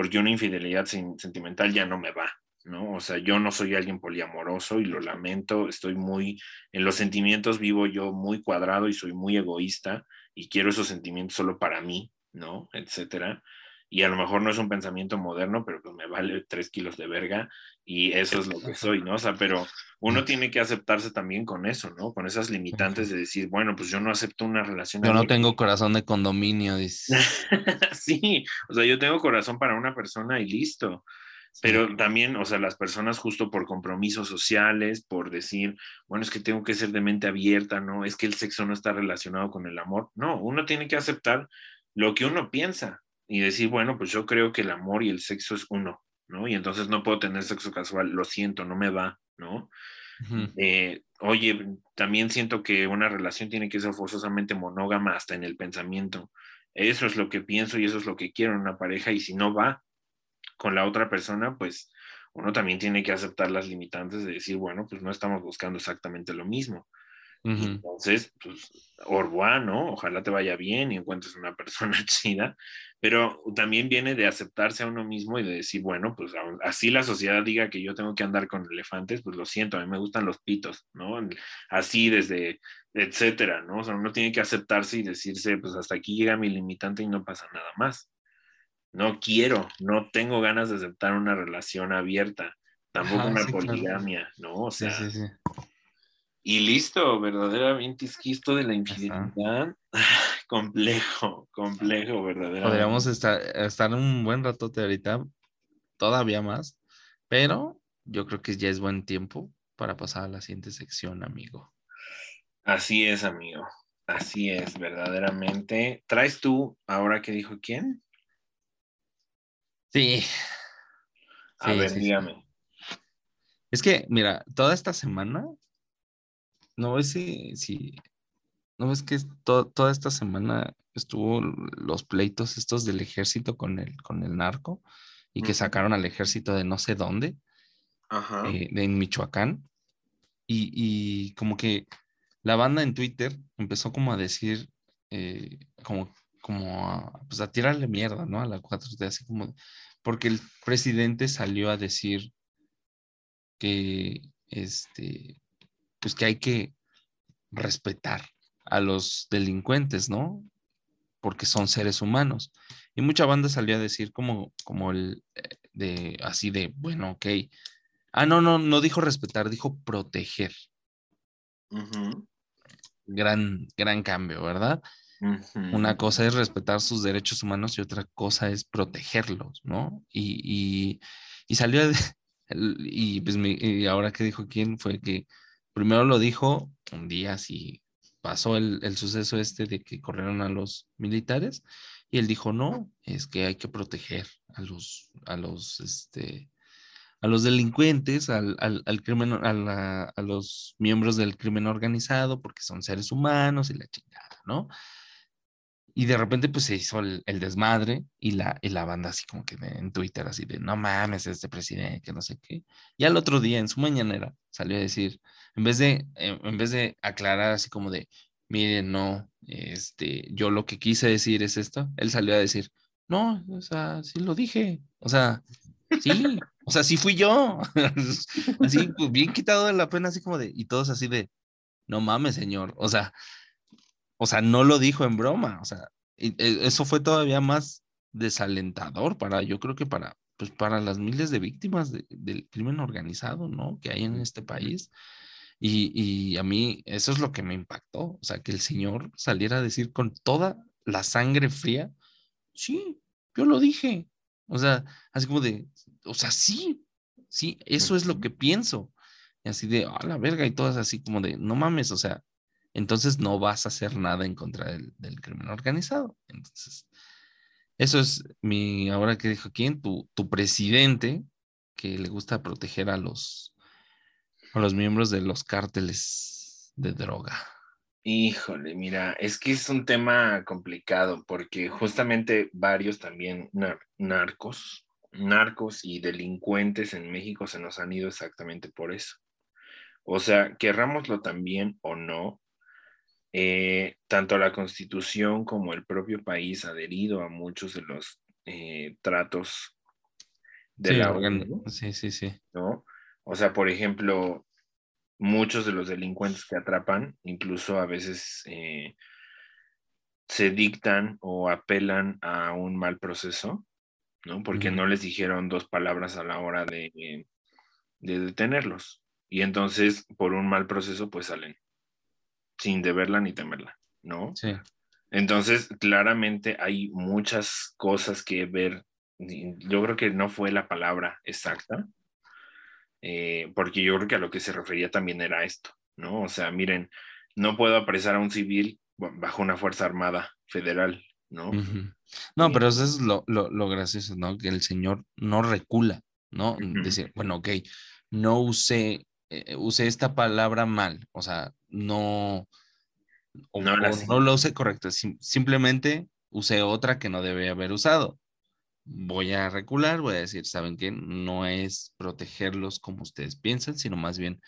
Speaker 1: porque una infidelidad sentimental ya no me va, ¿no? O sea, yo no soy alguien poliamoroso y lo lamento, estoy muy, en los sentimientos vivo yo muy cuadrado y soy muy egoísta y quiero esos sentimientos solo para mí, ¿no? Etcétera. Y a lo mejor no es un pensamiento moderno, pero pues me vale tres kilos de verga y eso es lo que soy, ¿no? O sea, pero uno tiene que aceptarse también con eso, ¿no? Con esas limitantes de decir, bueno, pues yo no acepto una relación.
Speaker 2: Yo no tengo corazón de condominio, dice.
Speaker 1: sí, o sea, yo tengo corazón para una persona y listo. Pero también, o sea, las personas justo por compromisos sociales, por decir, bueno, es que tengo que ser de mente abierta, ¿no? Es que el sexo no está relacionado con el amor. No, uno tiene que aceptar lo que uno piensa y decir, bueno, pues yo creo que el amor y el sexo es uno, ¿no? Y entonces no puedo tener sexo casual, lo siento, no me va, ¿no? eh, oye, también siento que una relación tiene que ser forzosamente monógama hasta en el pensamiento. Eso es lo que pienso y eso es lo que quiero en una pareja y si no va, con la otra persona, pues uno también tiene que aceptar las limitantes de decir, bueno, pues no estamos buscando exactamente lo mismo. Entonces, pues, Orboa, ¿no? Ojalá te vaya bien y encuentres una persona chida, pero también viene de aceptarse a uno mismo y de decir, bueno, pues así la sociedad diga que yo tengo que andar con elefantes, pues lo siento, a mí me gustan los pitos, ¿no? Así desde, etcétera, ¿no? O sea, uno tiene que aceptarse y decirse, pues hasta aquí llega mi limitante y no pasa nada más no quiero, no tengo ganas de aceptar una relación abierta, tampoco una poligamia, ¿no? O sea, sí, sí, y listo, verdaderamente es que esto de la infidelidad, complejo, complejo, verdaderamente.
Speaker 2: Podríamos estar, estar un buen ratote ahorita, todavía más, pero yo creo que ya es buen tiempo para pasar a la siguiente sección, amigo.
Speaker 1: Así es, amigo. Así es, verdaderamente. ¿Traes tú ahora que dijo quién?
Speaker 2: Sí.
Speaker 1: A ver, dígame.
Speaker 2: Es que, mira, toda esta semana, no ves si, si no ves que toda esta semana estuvo los pleitos estos del ejército con el, con el narco y que sacaron al ejército de no sé dónde, eh, de en Michoacán. Y, y, como que la banda en Twitter empezó como a decir, eh, como como a, pues a tirarle mierda, ¿no? A la 4T, así como, porque el presidente salió a decir que, este, pues que hay que respetar a los delincuentes, ¿no? Porque son seres humanos. Y mucha banda salió a decir como, como el, eh, de, así de, bueno, ok. Ah, no, no, no dijo respetar, dijo proteger. Gran, gran cambio, ¿verdad? Una cosa es respetar sus derechos humanos y otra cosa es protegerlos, ¿no? Y, y, salió, y pues y ahora que dijo quién fue que primero lo dijo un día así pasó el, el, suceso este de que corrieron a los militares y él dijo no, es que hay que proteger a los, a los, este, a los delincuentes, al, al, al crimen, a, a, los miembros del crimen organizado, porque son seres humanos y la chingada, ¿no? Y de repente pues se hizo el, desmadre y la, y la banda así como que en Twitter así de, no mames, este presidente, que no sé qué. Y al otro día, en su mañanera, salió a decir, en vez de, en vez de aclarar así como de, miren, no, este, yo lo que quise decir es esto, él salió a decir, no, o sea, sí lo dije, o sea, sí, o sea, sí fui yo. así, pues bien quitado de la pena, así como de, y todos así de, no mames, señor, o sea, o sea, no lo dijo en broma, o sea, e, eso fue todavía más desalentador para, yo creo que para, pues para las miles de víctimas del crimen organizado, ¿no? Que hay en este país. Y, y, a mí eso es lo que me impactó, o sea, que el señor saliera a decir con toda la sangre fría, sí, yo lo dije, o sea, así como de, o sea, sí, sí, eso es lo que pienso. Y así de, a la verga, y todas así como de, no mames, o sea, entonces no vas a hacer nada en contra del, crimen organizado. Entonces, eso es mi, ahora que dijo quién, tu, tu presidente, que le gusta proteger a los, a los miembros de los cárteles de droga.
Speaker 1: Híjole, mira, es que es un tema complicado porque justamente varios también nar- narcos, narcos y delincuentes en México se nos han ido exactamente por eso. O sea, querrámoslo también o no, eh, tanto la constitución como el propio país ha adherido a muchos de los eh, tratos de
Speaker 2: Sí,
Speaker 1: la ONU,
Speaker 2: sí, sí, sí.
Speaker 1: ¿no? O sea, por ejemplo, muchos de los delincuentes que atrapan, incluso a veces eh, se dictan o apelan a un mal proceso, ¿no? Porque no les dijeron dos palabras a la hora de, eh, de detenerlos. Y entonces, por un mal proceso, pues salen sin deberla ni temerla, ¿no?
Speaker 2: Sí.
Speaker 1: Entonces, claramente hay muchas cosas que ver. Yo creo que no fue la palabra exacta, eh, porque yo creo que a lo que se refería también era esto, ¿no? O sea, miren, no puedo apresar a un civil ba- bajo una fuerza armada federal, ¿no?
Speaker 2: No, pero eso es lo, lo, lo gracioso, ¿no? Que el señor no recula, ¿no?
Speaker 1: Ujú.
Speaker 2: Decir, bueno, ok, no usé, eh, usé esta palabra mal, o sea, no, o,
Speaker 1: No
Speaker 2: o no lo usé correcto, sim- simplemente usé otra que no debía haber usado. Voy a recular, voy a decir, ¿saben qué? No es protegerlos como ustedes piensan, sino más bien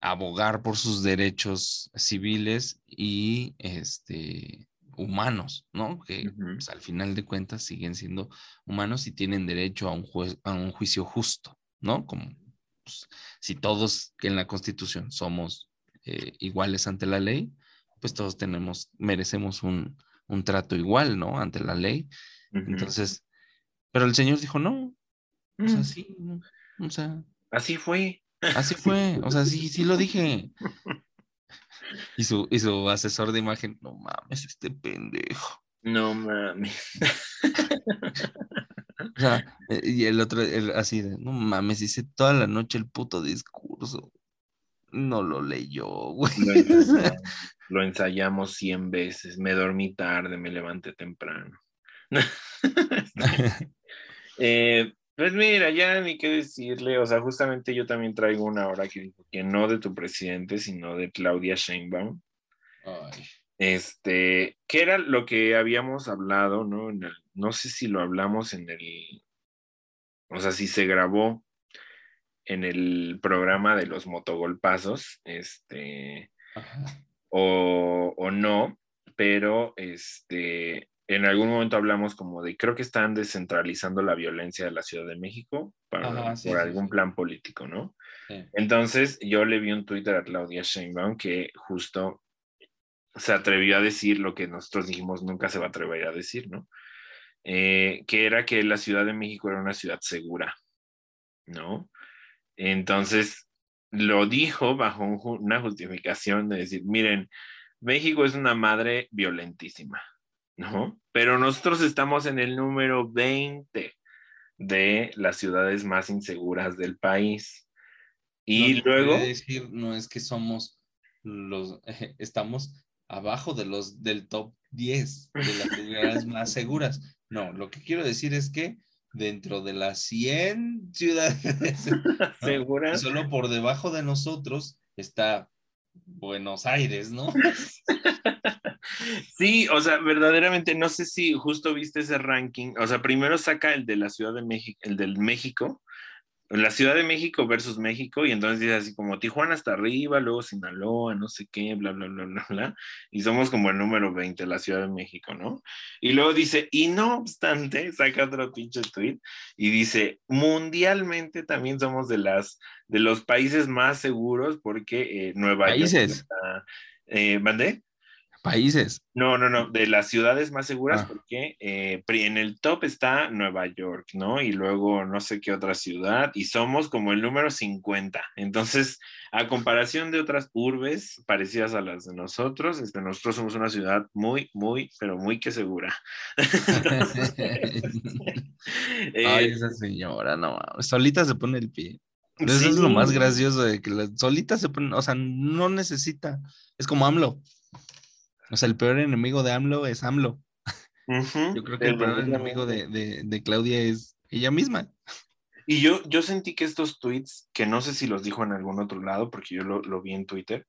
Speaker 2: abogar por sus derechos civiles y este humanos, ¿no? Que pues, al final de cuentas siguen siendo humanos y tienen derecho a un, juez- a un juicio justo, ¿no? Como pues, si todos en la Constitución somos eh, iguales ante la ley, pues todos tenemos, merecemos un, un trato igual, ¿no? Ante la ley. Entonces, pero el Señor dijo, no, o sea,
Speaker 1: Mm,
Speaker 2: sí, no, o sea,
Speaker 1: Así fue.
Speaker 2: Así fue, o sea, sí, sí lo dije. Y su, y su asesor de imagen, no mames, este pendejo.
Speaker 1: No mames.
Speaker 2: O sea, eh, y el otro, el, así de, no mames, dice toda la noche el puto discurso. No lo leyó, güey.
Speaker 1: Lo ensayamos, lo ensayamos 100 veces. Me dormí tarde, me levanté temprano. Eh, pues mira, ya ni qué decirle, o sea, justamente yo también traigo una hora que dijo que no de tu presidente, sino de Claudia Sheinbaum.
Speaker 2: Ay,
Speaker 1: Este, que era lo que habíamos hablado, ¿no? En el- no sé si lo hablamos en el, o sea, si se grabó en el programa de los motogolpazos, este,
Speaker 2: ajá.
Speaker 1: o, o no, pero este, en algún momento hablamos como de, creo que están descentralizando la violencia de la Ciudad de México para,
Speaker 2: Ajá, sí,
Speaker 1: por
Speaker 2: sí,
Speaker 1: algún
Speaker 2: sí.
Speaker 1: plan político, ¿no? Entonces yo le vi un Twitter a Claudia Sheinbaum que justo se atrevió a decir lo que nosotros dijimos nunca se va a atrever a decir, ¿no? Eh, que era que la Ciudad de México era una ciudad segura, ¿no? Entonces lo dijo bajo un una justificación de decir, miren, México es una madre violentísima, ¿no? Pero nosotros estamos en el número 20 de las ciudades más inseguras del país. Y
Speaker 2: No,
Speaker 1: luego,
Speaker 2: decir no es que somos los, estamos abajo de los del top 10 de las ciudades más seguras. No, lo que quiero decir es que dentro de las 100 ciudades,
Speaker 1: seguras,
Speaker 2: solo por debajo de nosotros está Buenos Aires, ¿no?
Speaker 1: Sí, o sea, verdaderamente no sé si justo viste ese ranking. O sea, primero saca el de la Ciudad de México, el del México, la Ciudad de México versus México, y entonces dice así como Tijuana hasta arriba, luego Sinaloa, no sé qué, bla, bla, bla, bla, bla. Y somos como el número 20, la Ciudad de México, ¿no? Y luego dice, y no obstante, saca otro pinche tweet y dice, mundialmente también somos de las de los países más seguros porque eh, Nueva
Speaker 2: Países.
Speaker 1: York está, eh, ¿mandé?
Speaker 2: Países.
Speaker 1: No, no, no, de las ciudades más seguras,
Speaker 2: Ah.
Speaker 1: porque eh, en el top está Nueva York, ¿no? Y luego no sé qué otra ciudad, y somos como el número 50. Entonces, a comparación de otras urbes parecidas a las de nosotros, este, nosotros somos una ciudad muy, muy, pero muy que segura. Entonces, eh,
Speaker 2: Ay, esa señora, no, solita se pone el pie. Eso
Speaker 1: sí.
Speaker 2: es lo más gracioso de que la, solita se pone, o sea, no necesita, es como AMLO. O sea, el peor enemigo de AMLO es AMLO. Yo creo que el peor enemigo de, de, de Claudia es ella misma.
Speaker 1: Y yo, yo sentí que estos tweets, que no sé si los dijo en algún otro lado, porque yo lo, lo vi en Twitter,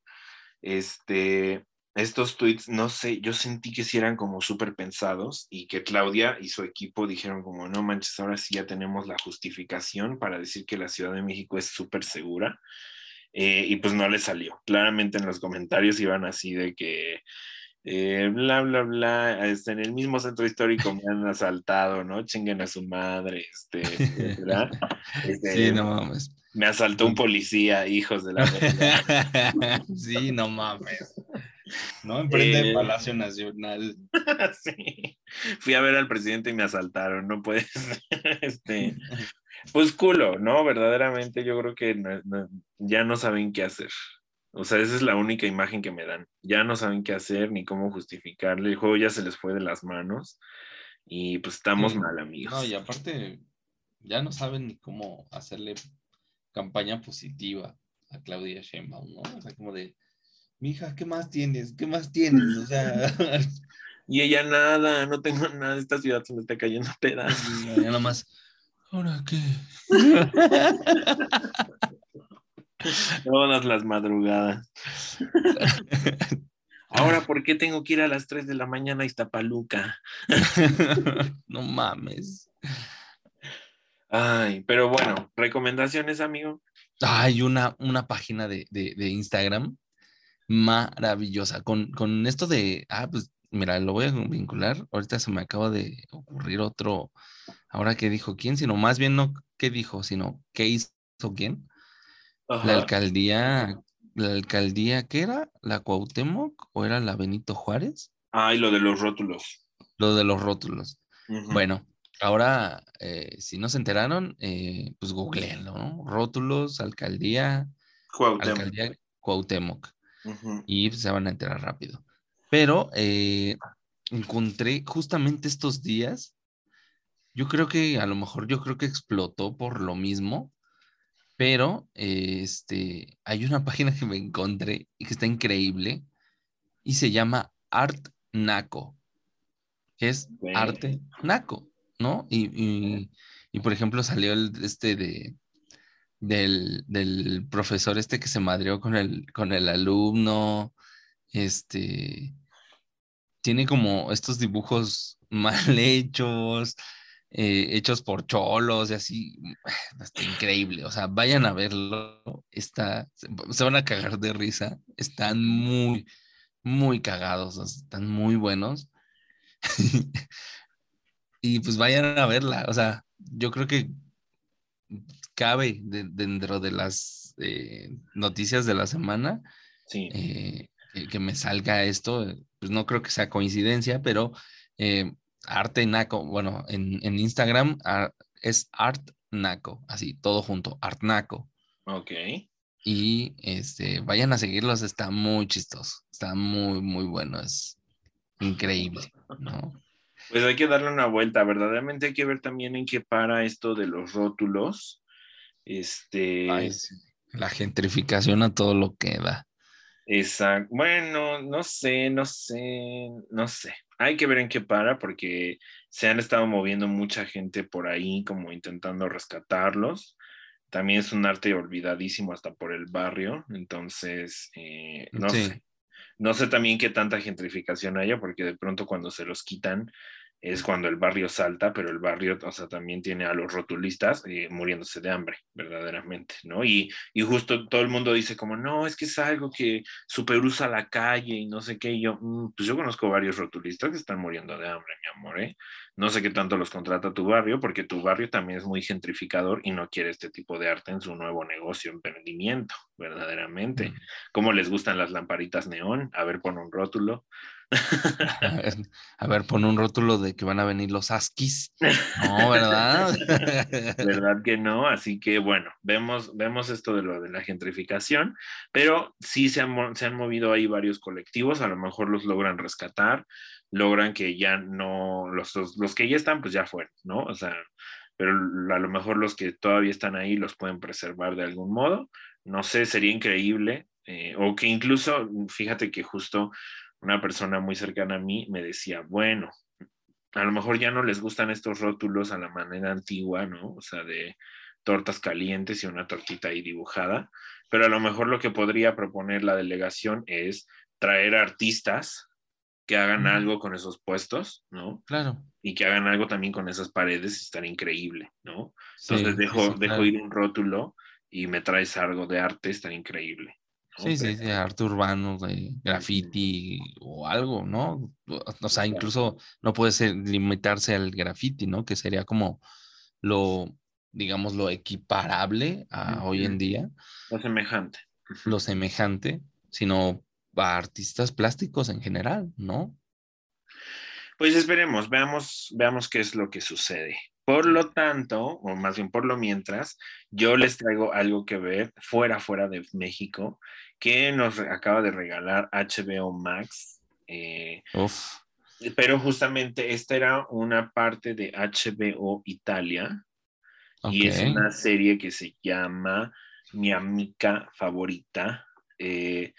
Speaker 1: este, estos tweets, no sé, yo sentí que sí eran como súper pensados y que Claudia y su equipo dijeron como, no manches, ahora sí ya tenemos la justificación para decir que la Ciudad de México es súper segura. Eh, y pues no le salió. Claramente en los comentarios iban así de que eh, bla, bla, bla, este, en el mismo centro histórico me han asaltado, ¿no? Chinguen a su madre, este, ¿verdad? Este,
Speaker 2: Sí, no mames.
Speaker 1: Me asaltó un policía, hijos de la verga.
Speaker 2: sí, no mames. No emprende
Speaker 1: Eh,
Speaker 2: Palacio Nacional.
Speaker 1: sí. Fui a ver al presidente y me asaltaron, no puede ser. Este, pues culo, ¿no? Verdaderamente yo creo que no- no- ya no saben qué hacer. O sea, esa es la única imagen que me dan. Ya no saben qué hacer ni cómo justificarle. El juego ya se les fue de las manos y pues estamos
Speaker 2: Sí.
Speaker 1: mal, amigos.
Speaker 2: No, y aparte, ya no saben ni cómo hacerle campaña positiva a Claudia Sheinbaum, ¿no? O sea, como de, mija, ¿qué más tienes? ¿Qué más tienes? O sea,
Speaker 1: Y ella nada, no tengo nada, esta ciudad se me está cayendo pedazos.
Speaker 2: ya nomás, ¿ahora qué?
Speaker 1: Todas las madrugadas. Ahora, ¿por qué tengo que ir a las 3 de la mañana a Iztapaluca?
Speaker 2: no mames.
Speaker 1: Ay, pero bueno, recomendaciones, amigo.
Speaker 2: Hay una, una página de, de- de Instagram maravillosa. Con, con esto de, ah, pues mira, lo voy a vincular. Ahorita se me acaba de ocurrir otro, ahora que dijo quién, sino más bien no qué dijo, sino qué hizo quién. La alcaldía, la alcaldía, ¿qué era? ¿La Cuauhtémoc o era la Benito Juárez?
Speaker 1: Ay, lo de los rótulos.
Speaker 2: Lo de los rótulos. Bueno, ahora, eh, si no se enteraron, eh, pues googleenlo, ¿no? Rótulos, alcaldía,
Speaker 1: Cuauhtémoc.
Speaker 2: alcaldía Cuauhtémoc. Y pues, se van a enterar rápido. Pero eh, encontré justamente estos días, yo creo que a lo mejor yo creo que explotó por lo mismo, pero este, hay una página que me encontré y que está increíble y se llama Art Naco, que es
Speaker 1: Ok.
Speaker 2: arte naco, ¿no? Y, y- y, por ejemplo salió el este de del, del profesor este que se madreó con el, con el alumno, este, tiene como estos dibujos mal hechos, eh, hechos por cholos y así, está increíble, o sea, vayan a verlo, está, se, van a cagar de risa, están muy, muy cagados, están muy buenos. y pues vayan a verla, o sea, yo creo que cabe de- dentro de las eh, noticias de la semana
Speaker 1: Sí.
Speaker 2: eh, que, me salga esto, pues no creo que sea coincidencia, pero eh, Arte Naco, bueno, en, en Instagram ar- es Art Naco, así, todo junto, Art Naco.
Speaker 1: Ok.
Speaker 2: Y este, vayan a seguirlos, está muy chistoso, está muy, muy bueno, es increíble, ¿no?
Speaker 1: Pues hay que darle una vuelta. Verdaderamente hay que ver también en qué para esto de los rótulos. Este.
Speaker 2: Ay, sí. La gentrificación a todo lo que da.
Speaker 1: Exacto. Bueno, no sé, no sé, no sé. Hay que ver en qué para porque se han estado moviendo mucha gente por ahí como intentando rescatarlos. También es un arte olvidadísimo hasta por el barrio. Entonces, eh, no
Speaker 2: Sí.
Speaker 1: sé. No sé también qué tanta gentrificación haya porque de pronto cuando se los quitan es cuando el barrio salta, pero el barrio, o sea, también tiene a los rotulistas eh, muriéndose de hambre, verdaderamente, ¿no? Y, y justo todo el mundo dice como, no, es que es algo que superusa la calle y no sé qué, y yo, "Mm, pues yo conozco varios rotulistas que están muriendo de hambre, mi amor, ¿eh? No sé qué tanto los contrata tu barrio, porque tu barrio también es muy gentrificador y no quiere este tipo de arte en su nuevo negocio, emprendimiento, verdaderamente. ¿Cómo les gustan las lamparitas neón? A ver, pon un rótulo.
Speaker 2: A ver, pon un rótulo de que van a venir los Askis. No, ¿verdad?
Speaker 1: ¿Verdad que no? Así que bueno, vemos, vemos esto de lo de la gentrificación, pero sí se han, se han movido ahí varios colectivos, a lo mejor los logran rescatar, logran que ya no, los, los, los que ya están, pues ya fueron, ¿no? O sea, pero a lo mejor los que todavía están ahí los pueden preservar de algún modo. No sé, sería increíble, eh, o que incluso, fíjate que justo una persona muy cercana a mí me decía, bueno, a lo mejor ya no les gustan estos rótulos a la manera antigua, ¿no? O sea, de, tortas calientes y una tortita ahí dibujada, pero a lo mejor lo que podría proponer la delegación es traer artistas que hagan algo con esos puestos, ¿no?
Speaker 2: Claro.
Speaker 1: Y que hagan algo también con esas paredes, y estaría increíble, ¿no? Entonces
Speaker 2: sí,
Speaker 1: dejo,
Speaker 2: sí,
Speaker 1: dejo ir un rótulo y me traes algo de arte, estaría increíble.
Speaker 2: Sí, sí, sí, arte urbano, de graffiti o algo, ¿no? O sea, incluso no puede ser limitarse al graffiti, ¿no? Que sería como lo, digamos, lo equiparable a hoy en día,
Speaker 1: Lo semejante.
Speaker 2: lo semejante, sino a artistas plásticos en general, ¿no?
Speaker 1: Pues esperemos, veamos, veamos qué es lo que sucede. Por lo tanto, o más bien por lo mientras, yo les traigo algo que ver fuera, fuera de México, que nos acaba de regalar HBO Max. eh,
Speaker 2: Uf,
Speaker 1: pero justamente esta era una parte de HBO Italia y es una serie que se llama Mi amiga favorita, eh,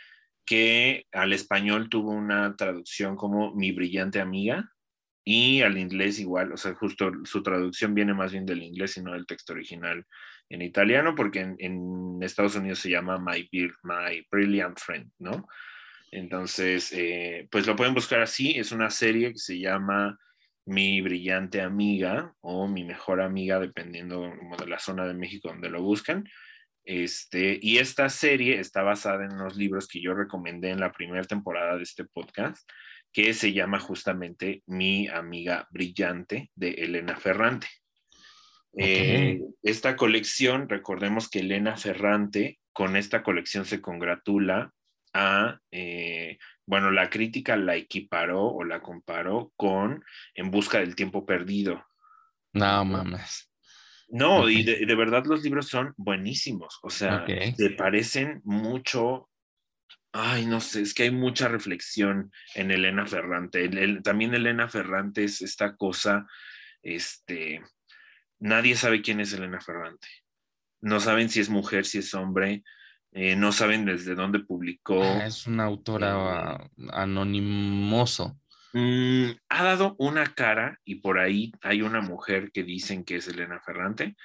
Speaker 1: que al español tuvo una traducción como Mi brillante amiga y al inglés igual, o sea, justo su traducción viene más bien del inglés y no del texto original en italiano, porque en, en Estados Unidos se llama My, My Brilliant Friend, ¿no? Entonces, eh, pues lo pueden buscar así, es una serie que se llama Mi brillante amiga o Mi mejor amiga, dependiendo como de la zona de México donde lo buscan. Este, y esta serie está basada en unos libros que yo recomendé en la primera temporada de este podcast, que se llama justamente Mi amiga brillante de Elena Ferrante. Eh, esta colección, recordemos que Elena Ferrante con esta colección se congratula a, eh, bueno, la crítica la equiparó o la comparó con En busca del tiempo perdido.
Speaker 2: No mames.
Speaker 1: No, y de, de verdad los libros son buenísimos, o sea,
Speaker 2: Ok.
Speaker 1: se parecen mucho. Ay, no sé, es que hay mucha reflexión en Elena Ferrante. El- el- también Elena Ferrante es esta cosa, este, nadie sabe quién es Elena Ferrante. No saben si es mujer, si es hombre, eh, no saben desde dónde publicó.
Speaker 2: Ah, es una autora
Speaker 1: Eh,
Speaker 2: anonimoso.
Speaker 1: Mm, ha dado una cara y por ahí hay una mujer que dicen que es Elena Ferrante,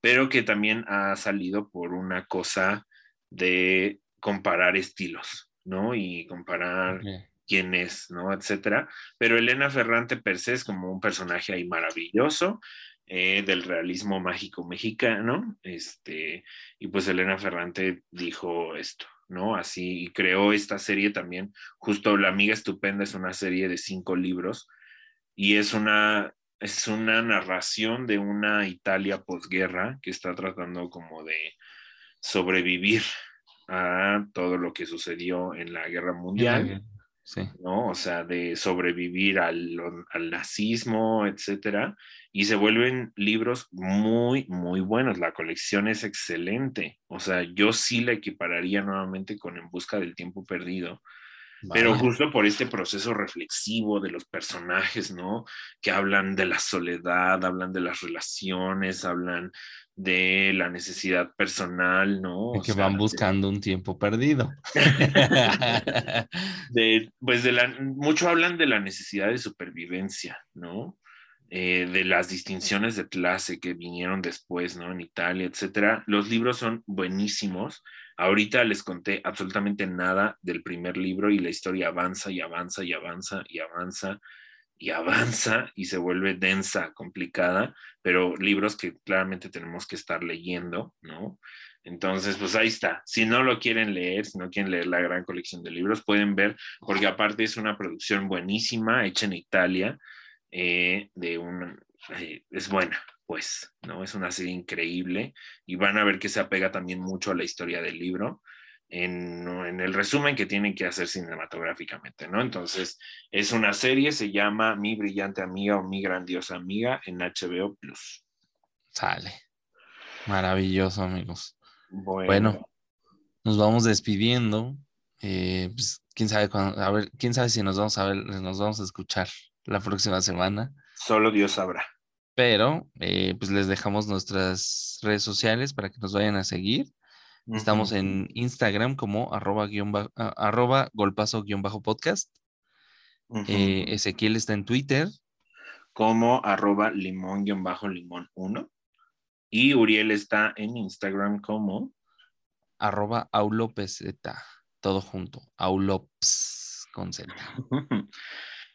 Speaker 1: pero que también ha salido por una cosa de comparar estilos, ¿no? Y comparar
Speaker 2: Ok.
Speaker 1: quién es, ¿no? Etcétera. Pero Elena Ferrante per se es como un personaje ahí maravilloso eh, del realismo mágico mexicano, este, y pues Elena Ferrante dijo esto, ¿no? Así, y creó esta serie también, justo La Amiga Estupenda es una serie de cinco libros, y es una, es una narración de una Italia posguerra que está tratando como de sobrevivir a todo lo que sucedió en la guerra mundial.
Speaker 2: Sí.
Speaker 1: ¿no? O sea, de sobrevivir al, al, nazismo, etcétera, y se vuelven libros muy, muy buenos. La colección es excelente. O sea, yo sí la equipararía nuevamente con En Busca del Tiempo Perdido. Pero justo por este proceso reflexivo de los personajes, ¿no? Que hablan de la soledad, hablan de las relaciones, hablan de la necesidad personal, ¿no? O
Speaker 2: que
Speaker 1: sea,
Speaker 2: van
Speaker 1: de-
Speaker 2: buscando un tiempo perdido.
Speaker 1: de, pues de la, mucho hablan de la necesidad de supervivencia, ¿no? Eh, de las distinciones de clase que vinieron después, ¿no? En Italia, etcétera. Los libros son buenísimos. Ahorita les conté absolutamente nada del primer libro y la historia avanza y avanza y avanza y avanza y avanza y se vuelve densa, complicada, pero libros que claramente tenemos que estar leyendo, ¿no? Entonces, pues ahí está. Si no lo quieren leer, si no quieren leer la gran colección de libros, pueden ver, porque aparte es una producción buenísima, hecha en Italia, eh, de un, eh, es buena, pues, ¿no? Es una serie increíble y van a ver que se apega también mucho a la historia del libro en, en el resumen que tienen que hacer cinematográficamente, ¿no? Entonces, es una serie, se llama Mi brillante amiga o Mi grandiosa amiga en HBO Plus.
Speaker 2: Sale. Maravilloso, amigos.
Speaker 1: Bueno,
Speaker 2: Bueno, nos vamos despidiendo. Eh, pues, quién sabe cuándo- a ver, quién sabe si nos vamos a ver, nos vamos a escuchar la próxima semana.
Speaker 1: solo Dios sabrá.
Speaker 2: Pero eh, pues les dejamos nuestras redes sociales para que nos vayan a seguir. Estamos en Instagram como arroba, guion ah, arroba golpazo guion bajo podcast. Eh, Ezequiel está en Twitter.
Speaker 1: como arroba limón-limón 1. Y Uriel está en Instagram como
Speaker 2: Arroba aulopz, todo junto. Aulops con Z.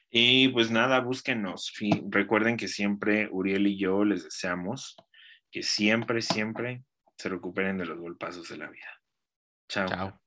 Speaker 1: Y pues nada, búsquenos. Recuerden que siempre Uriel y yo les deseamos que siempre, siempre se recuperen de los golpazos de la vida. Chao.
Speaker 2: Chao.